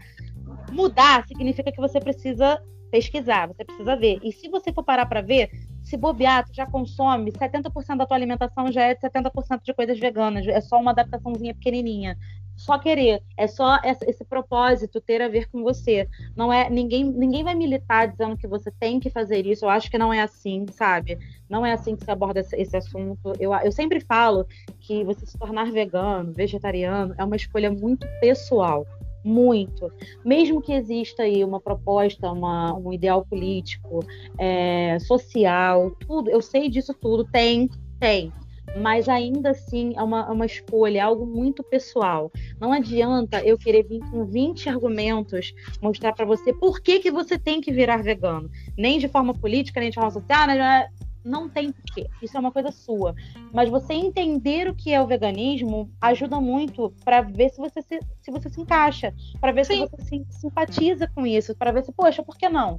Mudar significa que você precisa pesquisar, você precisa ver. E se você for parar para ver, se bobear, tu já consome 70% da tua alimentação já é de 70% de coisas veganas. É só uma adaptaçãozinha pequenininha só querer, é só esse propósito ter a ver com você. Não é ninguém, ninguém vai militar dizendo que você tem que fazer isso. Eu acho que não é assim, sabe? Não é assim que se aborda esse, assunto. Eu, eu sempre falo que você se tornar vegano, vegetariano, é uma escolha muito pessoal. Muito. Mesmo que exista aí uma proposta, uma, um ideal político, é, social, tudo, eu sei disso tudo, tem, tem mas ainda assim é uma, é uma escolha, é algo muito pessoal. Não adianta eu querer vir com 20 argumentos mostrar para você por que, que você tem que virar vegano. Nem de forma política, nem de forma social, né? Não tem porquê. Isso é uma coisa sua. Mas você entender o que é o veganismo ajuda muito para ver se você se, se você se encaixa, para ver Sim. se você se, simpatiza com isso, para ver se, poxa, por que não?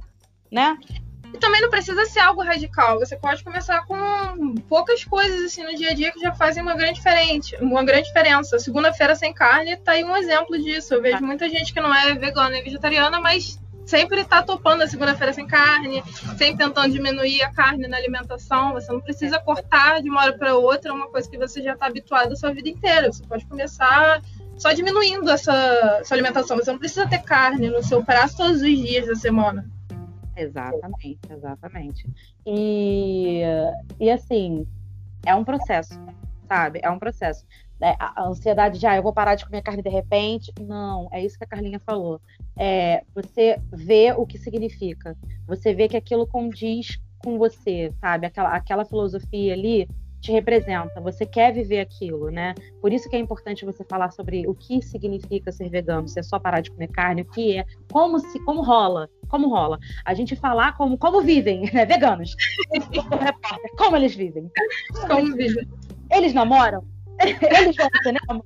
Né? E também não precisa ser algo radical. Você pode começar com poucas coisas assim no dia a dia que já fazem uma grande diferença. Uma grande diferença. Segunda-feira sem carne tá aí um exemplo disso. Eu vejo tá. muita gente que não é vegana e vegetariana, mas sempre está topando a segunda-feira sem carne, sempre tentando diminuir a carne na alimentação. Você não precisa cortar de uma hora para outra uma coisa que você já está habituado a sua vida inteira. Você pode começar só diminuindo essa sua alimentação. Você não precisa ter carne no seu prato todos os dias da semana. Exatamente, exatamente. E, e assim, é um processo, sabe? É um processo. É, a ansiedade de, ah, eu vou parar de comer carne de repente. Não, é isso que a Carlinha falou. É, você vê o que significa. Você vê que aquilo condiz com você, sabe? Aquela, aquela filosofia ali te representa, você quer viver aquilo, né? Por isso que é importante você falar sobre o que significa ser vegano, se é só parar de comer carne, o que é, como se, como rola, como rola. A gente falar como, como vivem, né? Veganos. como eles vivem. Como vivem. Eles namoram? Eles vão ao cinema?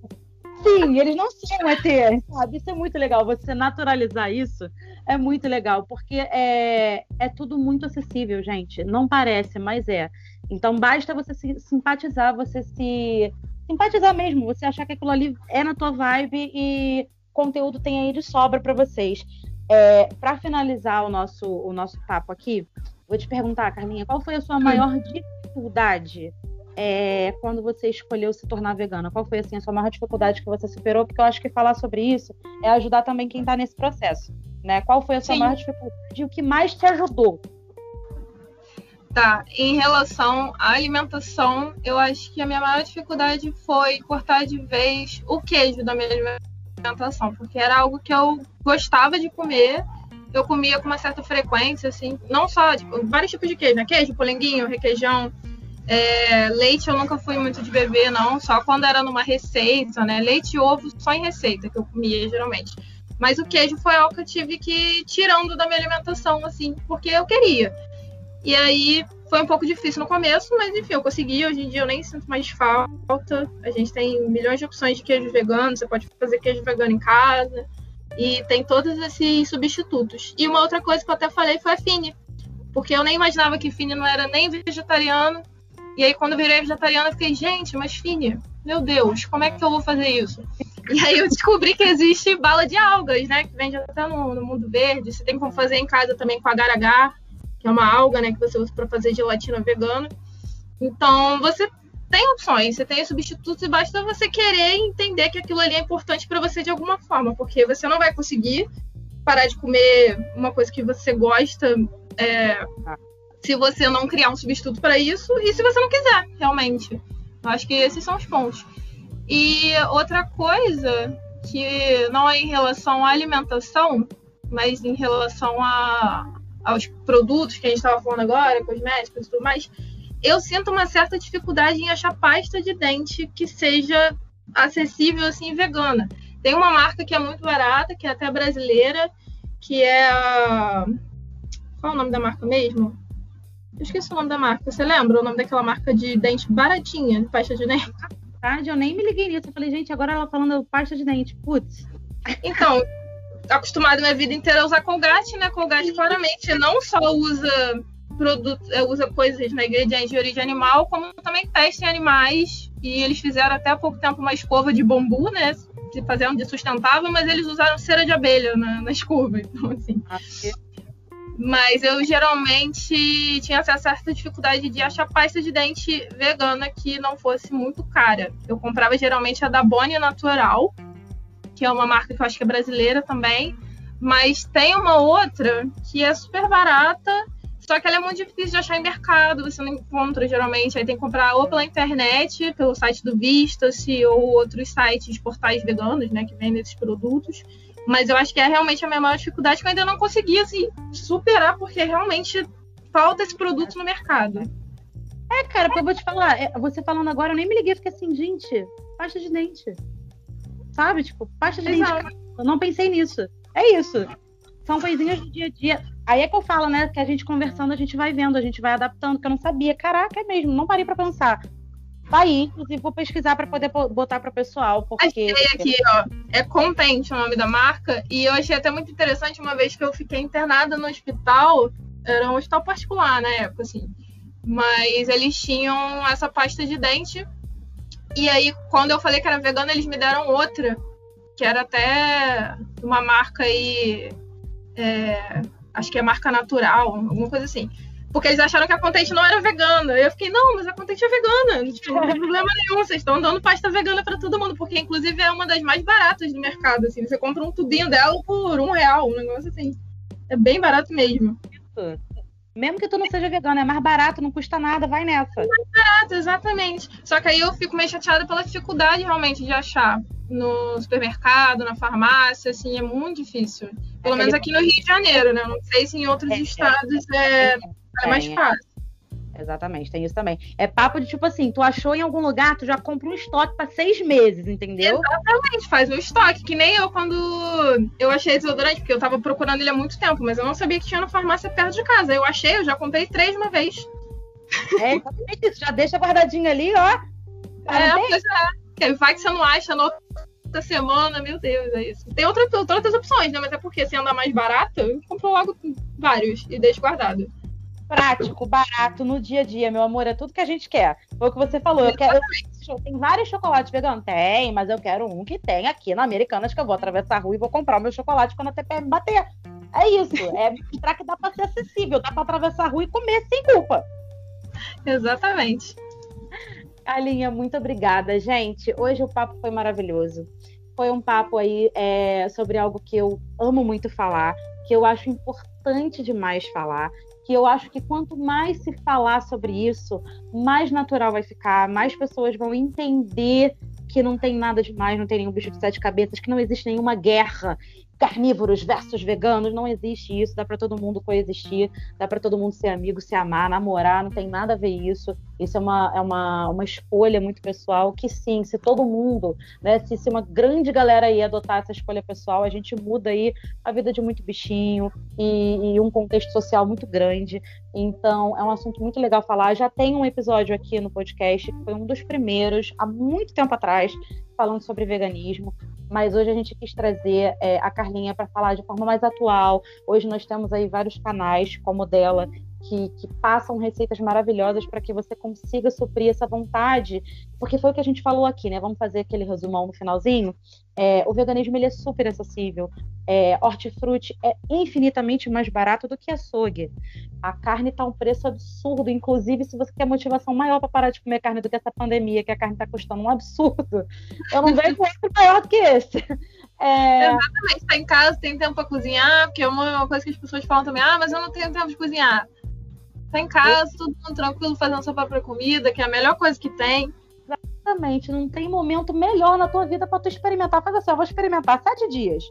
Sim, eles não são ET, sabe? Isso é muito legal. Você naturalizar isso é muito legal, porque é, é tudo muito acessível, gente. Não parece, mas é. Então basta você se simpatizar, você se simpatizar mesmo, você achar que aquilo ali é na tua vibe e conteúdo tem aí de sobra para vocês. É, para finalizar o nosso, o nosso papo aqui, vou te perguntar, Carlinha, qual foi a sua maior dificuldade é, quando você escolheu se tornar vegana? Qual foi assim, a sua maior dificuldade que você superou? Porque eu acho que falar sobre isso é ajudar também quem está nesse processo. Né? Qual foi a sua Sim. maior dificuldade? E o que mais te ajudou Tá, em relação à alimentação, eu acho que a minha maior dificuldade foi cortar de vez o queijo da minha alimentação, porque era algo que eu gostava de comer, eu comia com uma certa frequência, assim, não só, tipo, vários tipos de queijo, né? Queijo, polenguinho, requeijão, é, leite eu nunca fui muito de beber, não, só quando era numa receita, né? Leite e ovo só em receita que eu comia geralmente. Mas o queijo foi algo que eu tive que ir tirando da minha alimentação, assim, porque eu queria. E aí foi um pouco difícil no começo, mas enfim, eu consegui. Hoje em dia eu nem sinto mais falta. A gente tem milhões de opções de queijo vegano, você pode fazer queijo vegano em casa. E tem todos esses substitutos. E uma outra coisa que eu até falei foi a Fini. Porque eu nem imaginava que Fini não era nem vegetariano. E aí, quando eu virei vegetariana, eu fiquei, gente, mas Fini, meu Deus, como é que eu vou fazer isso? E aí eu descobri que existe bala de algas, né? Que vende até no, no mundo verde. Você tem como fazer em casa também com agar-agar que é uma alga, né, que você usa para fazer gelatina vegana. Então, você tem opções, você tem substitutos e basta você querer entender que aquilo ali é importante para você de alguma forma, porque você não vai conseguir parar de comer uma coisa que você gosta é, se você não criar um substituto para isso e se você não quiser, realmente. Eu acho que esses são os pontos. E outra coisa que não é em relação à alimentação, mas em relação a, aos produtos que a gente estava falando agora, cosméticos e tudo mais, eu sinto uma certa dificuldade em achar pasta de dente que seja acessível assim vegana. Tem uma marca que é muito barata, que é até brasileira, que é a qual é o nome da marca mesmo? Eu esqueci o nome da marca. Você lembra o nome daquela marca de dente baratinha, de pasta de dente? Tarde, eu nem me liguei nisso. Eu falei, gente, agora ela falando pasta de dente. Putz. Então, acostumado minha vida inteira a usar Colgate, né? Colgate claramente não só usa produtos, é, usa coisas, né, ingredientes de origem animal, como também testa em animais. E eles fizeram até há pouco tempo uma escova de bambu, né? Se fazendo de sustentável, mas eles usaram cera de abelha na, na escova. Então, assim. Mas eu geralmente tinha essa certa dificuldade de achar pasta de dente vegana que não fosse muito cara. Eu comprava geralmente a da Bonnie Natural, que é uma marca que eu acho que é brasileira também. Mas tem uma outra que é super barata, só que ela é muito difícil de achar em mercado, você não encontra geralmente. Aí tem que comprar ou pela internet, pelo site do Vista-se, ou outros sites, portais veganos, né, que vendem esses produtos. Mas eu acho que é realmente a minha maior dificuldade que eu ainda não consegui assim, superar, porque realmente falta esse produto no mercado. É, cara, eu vou te falar, é, você falando agora, eu nem me liguei, fiquei assim, gente, pasta de dente. Sabe? Tipo, pasta de Exato. dente. Eu não pensei nisso. É isso. São coisinhas do dia a dia. Aí é que eu falo, né? Que a gente conversando, a gente vai vendo, a gente vai adaptando, que eu não sabia. Caraca, é mesmo, não parei para pensar. Tá aí, inclusive vou pesquisar para poder botar para o pessoal. Porque... Achei aqui, ó. É Content o nome da marca. E eu achei até muito interessante uma vez que eu fiquei internada no hospital. Era um hospital particular na época, assim. Mas eles tinham essa pasta de dente. E aí, quando eu falei que era vegana, eles me deram outra. Que era até uma marca aí. É, acho que é marca natural, alguma coisa assim. Porque eles acharam que a Contente não era vegana. Eu fiquei, não, mas a Contente é vegana. Tipo, não tem problema nenhum. Vocês estão dando pasta vegana para todo mundo. Porque, inclusive, é uma das mais baratas do mercado. Assim. Você compra um tubinho dela por um real. Um negócio assim. É bem barato mesmo. Mesmo que tu não seja vegana, é mais barato, não custa nada, vai nessa. É mais barato, exatamente. Só que aí eu fico meio chateada pela dificuldade realmente de achar no supermercado, na farmácia, assim, é muito difícil. Pelo é menos aqui no Rio de Janeiro, né? Não sei se em outros é, estados é, é mais fácil. Exatamente, tem isso também. É papo de tipo assim, tu achou em algum lugar, tu já compra um estoque para seis meses, entendeu? Exatamente, faz um estoque. Que nem eu quando eu achei desodorante, porque eu tava procurando ele há muito tempo, mas eu não sabia que tinha na farmácia perto de casa. Eu achei, eu já comprei três de uma vez. É, exatamente isso. Já deixa guardadinho ali, ó. É, pois é. Vai que você não acha na outra semana, meu Deus, é isso. Tem outra, outras opções, né? Mas é porque se andar mais barato, eu compro logo vários e deixo guardado prático, barato, no dia a dia, meu amor, é tudo que a gente quer. Foi o que você falou. Eu quero, eu, tem vários chocolates veganos? Tem, mas eu quero um que tem aqui na Americanas, que eu vou atravessar a rua e vou comprar o meu chocolate quando a TPM bater. É isso. É mostrar que dá para ser acessível, dá para atravessar a rua e comer sem culpa. Exatamente. Alinha, muito obrigada, gente. Hoje o papo foi maravilhoso. Foi um papo aí é, sobre algo que eu amo muito falar, que eu acho importante demais falar, que eu acho que quanto mais se falar sobre isso, mais natural vai ficar, mais pessoas vão entender que não tem nada demais, não tem nenhum bicho de sete cabeças, que não existe nenhuma guerra carnívoros versus veganos, não existe isso, dá para todo mundo coexistir, dá para todo mundo ser amigo, se amar, namorar, não tem nada a ver isso. Isso é uma, é uma, uma escolha muito pessoal que sim, se todo mundo, né, se, se uma grande galera aí adotar essa escolha pessoal, a gente muda aí a vida de muito bichinho e, e um contexto social muito grande. Então, é um assunto muito legal falar. Já tem um episódio aqui no podcast, que foi um dos primeiros, há muito tempo atrás, falando sobre veganismo, mas hoje a gente quis trazer é, a Carlinha para falar de forma mais atual. Hoje nós temos aí vários canais, como o dela, que, que passam receitas maravilhosas para que você consiga suprir essa vontade, porque foi o que a gente falou aqui, né? Vamos fazer aquele resumão no finalzinho. É, o veganismo ele é super acessível. É, hortifruti é infinitamente mais barato do que açougue. A carne está um preço absurdo, inclusive se você quer motivação maior para parar de comer carne do que essa pandemia, que a carne está custando um absurdo. Eu não vejo outro maior do que esse. É... Exatamente, está em casa, tem tempo para cozinhar, porque é uma coisa que as pessoas falam também, ah, mas eu não tenho tempo de cozinhar. Tá em casa, tudo tranquilo, fazendo sua própria comida, que é a melhor coisa que tem. Exatamente, não tem momento melhor na tua vida para tu experimentar. Faz assim, eu vou experimentar sete dias.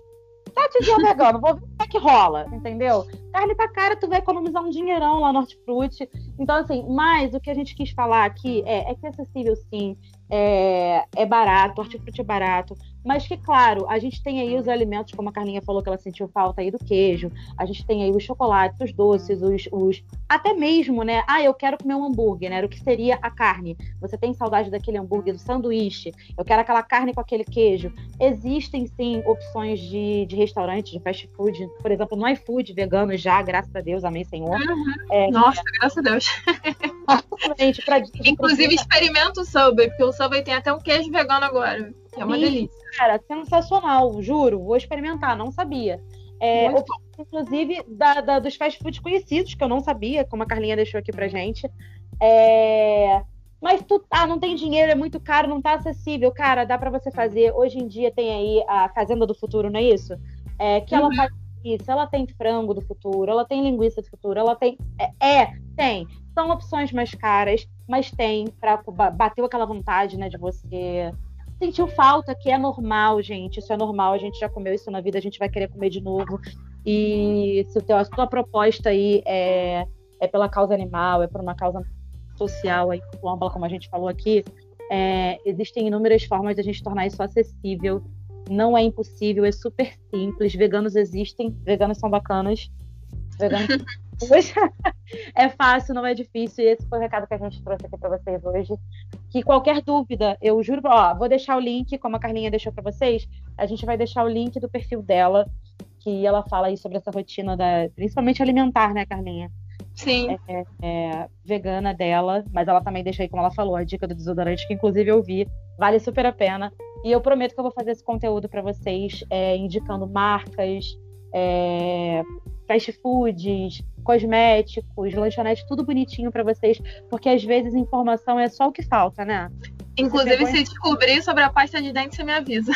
Sete dias vegano, vou ver é que rola, entendeu? Carne tá cara, tu vai economizar um dinheirão lá no Hortifruti. Então, assim, mas o que a gente quis falar aqui é, é que é acessível sim, é, é barato, hortifruti é barato, mas que, claro, a gente tem aí os alimentos, como a Carlinha falou que ela sentiu falta aí do queijo, a gente tem aí os chocolates, os doces, os, os até mesmo, né? Ah, eu quero comer um hambúrguer, né? O que seria a carne? Você tem saudade daquele hambúrguer, do sanduíche? Eu quero aquela carne com aquele queijo. Existem sim opções de, de restaurante, de fast food, por exemplo, no iFood, vegano já, graças a Deus, amém, Senhor. Uhum. É, Nossa, é... graças a Deus. pra, Inclusive, experimenta o Subway, porque o Subway tem até um queijo vegano agora. Que é uma Sim, delícia. Cara, sensacional, juro. Vou experimentar, não sabia. É, inclusive, da, da, dos fast foods conhecidos, que eu não sabia, como a Carlinha deixou aqui pra gente. É... Mas tu ah, não tem dinheiro, é muito caro, não tá acessível. Cara, dá para você fazer. Hoje em dia tem aí a Fazenda do Futuro, não é isso? É, que ela uhum. faz isso, ela tem frango do futuro, ela tem linguiça do futuro, ela tem. É, é tem. São opções mais caras, mas tem para bateu aquela vontade, né, de você sentiu falta, que é normal, gente. Isso é normal, a gente já comeu isso na vida, a gente vai querer comer de novo. E se a tua proposta aí é, é pela causa animal, é por uma causa social aí, como a gente falou aqui, é, existem inúmeras formas de a gente tornar isso acessível. Não é impossível, é super simples. Veganos existem, veganos são bacanas. Veganos é fácil, não é difícil. E esse foi o recado que a gente trouxe aqui para vocês hoje. Que qualquer dúvida, eu juro, ó, vou deixar o link, como a Carlinha deixou para vocês, a gente vai deixar o link do perfil dela, que ela fala aí sobre essa rotina da, principalmente alimentar, né, Carlinha? Sim. É, é, é, vegana dela, mas ela também deixa aí, como ela falou, a dica do desodorante, que inclusive eu vi, vale super a pena. E eu prometo que eu vou fazer esse conteúdo para vocês, é, indicando marcas, é, fast foods, cosméticos, lanchonete, tudo bonitinho para vocês, porque às vezes informação é só o que falta, né? Inclusive, se descobrir sobre a pasta de dente, você me avisa.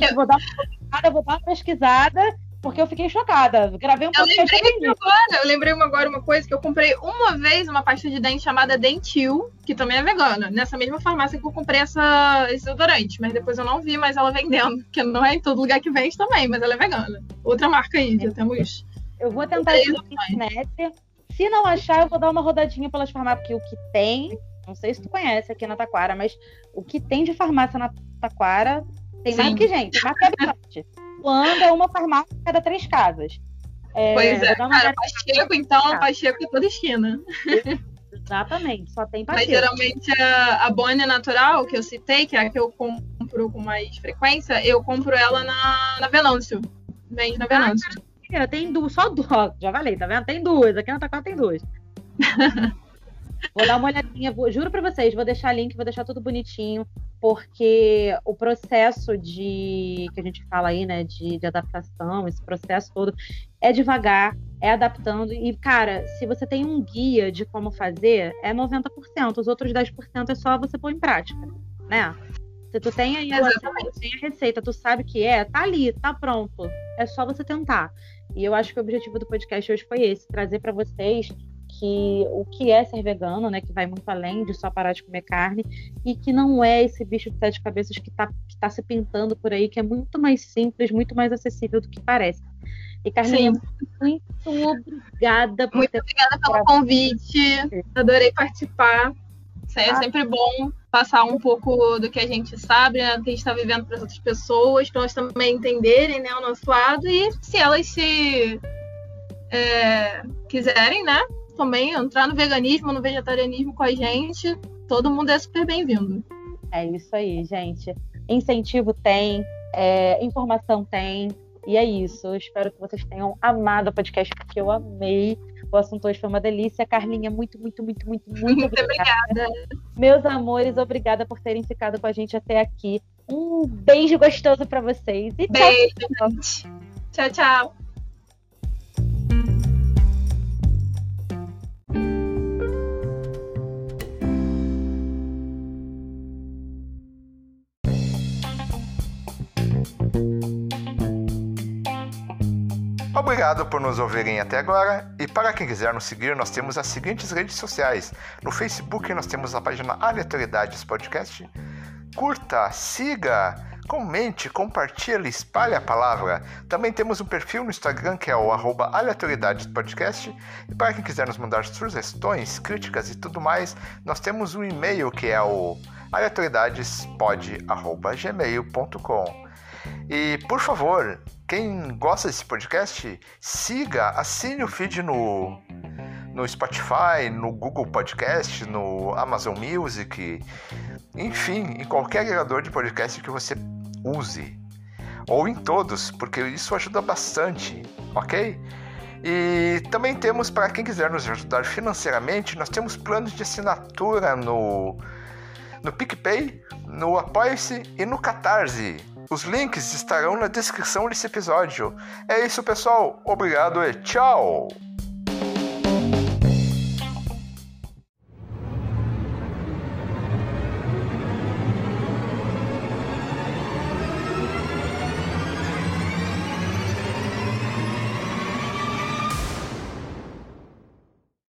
eu vou dar uma vou dar uma pesquisada, porque eu fiquei chocada. Gravei um podcast. Eu lembrei agora, eu lembrei agora uma coisa que eu comprei uma vez uma pasta de dente chamada Dentil, que também é vegana, nessa mesma farmácia que eu comprei essa, esse desodorante, mas depois eu não vi mais ela vendendo, porque não é em todo lugar que vende também, mas ela é vegana. Outra marca aí, já temos eu vou tentar ir na internet. Se não achar, eu vou dar uma rodadinha pelas farmácias, porque o que tem, não sei se tu conhece aqui na Taquara, mas o que tem de farmácia na Taquara tem Sim. mais que gente, mais que habitante. Luanda é uma farmácia a cada três casas. É, pois é, cara, Pacheco, então, Pacheco é toda esquina. Exatamente, só tem Pacheco. Mas geralmente a, a Bonnie Natural, que eu citei, que é a que eu compro com mais frequência, eu compro ela na, na Venâncio. Vende na Venâncio. Ah, tem duas, só duas. Já falei, tá vendo? Tem duas. Aqui na Taquara tem duas. vou dar uma olhadinha, vou, juro pra vocês, vou deixar link, vou deixar tudo bonitinho, porque o processo de que a gente fala aí, né, de, de adaptação, esse processo todo, é devagar, é adaptando. E, cara, se você tem um guia de como fazer, é 90%. Os outros 10% é só você pôr em prática, né? Se tu tem aí a, tem a receita, tu sabe o que é, tá ali, tá pronto. É só você tentar. E eu acho que o objetivo do podcast hoje foi esse, trazer para vocês que o que é ser vegano, né, que vai muito além de só parar de comer carne e que não é esse bicho de sete cabeças que está que tá se pintando por aí, que é muito mais simples, muito mais acessível do que parece. E Carlinha, muito obrigada por Muito ter obrigada pelo convite. Adorei participar. É ah. sempre bom passar um pouco do que a gente sabe, né, do que a gente está vivendo para as outras pessoas, para elas também entenderem né, o nosso lado e se elas se é, quiserem, né, também entrar no veganismo, no vegetarianismo com a gente, todo mundo é super bem-vindo. É isso aí, gente. Incentivo tem, é, informação tem, e é isso. Eu espero que vocês tenham amado o podcast, porque eu amei. O assunto hoje foi uma delícia. Carlinha, muito, muito, muito, muito, muito, muito obrigada. obrigada. Meus amores, obrigada por terem ficado com a gente até aqui. Um beijo gostoso para vocês. E beijo, tchau. Tchau, Obrigado por nos ouvirem até agora. E para quem quiser nos seguir, nós temos as seguintes redes sociais. No Facebook nós temos a página Aleatoriedades Podcast. Curta, siga, Comente, compartilhe, espalhe a palavra. Também temos um perfil no Instagram que é o arroba aleatoridadespodcast. E para quem quiser nos mandar sugestões, críticas e tudo mais, nós temos um e-mail que é o aleatoriedadespod.gmail.com. E por favor, quem gosta desse podcast, siga, assine o feed no, no Spotify, no Google Podcast, no Amazon Music, enfim, em qualquer agregador de podcast que você use. Ou em todos, porque isso ajuda bastante, ok? E também temos, para quem quiser nos ajudar financeiramente, nós temos planos de assinatura no, no PicPay, no Apoia-se e no Catarse. Os links estarão na descrição desse episódio. É isso, pessoal. Obrigado e tchau!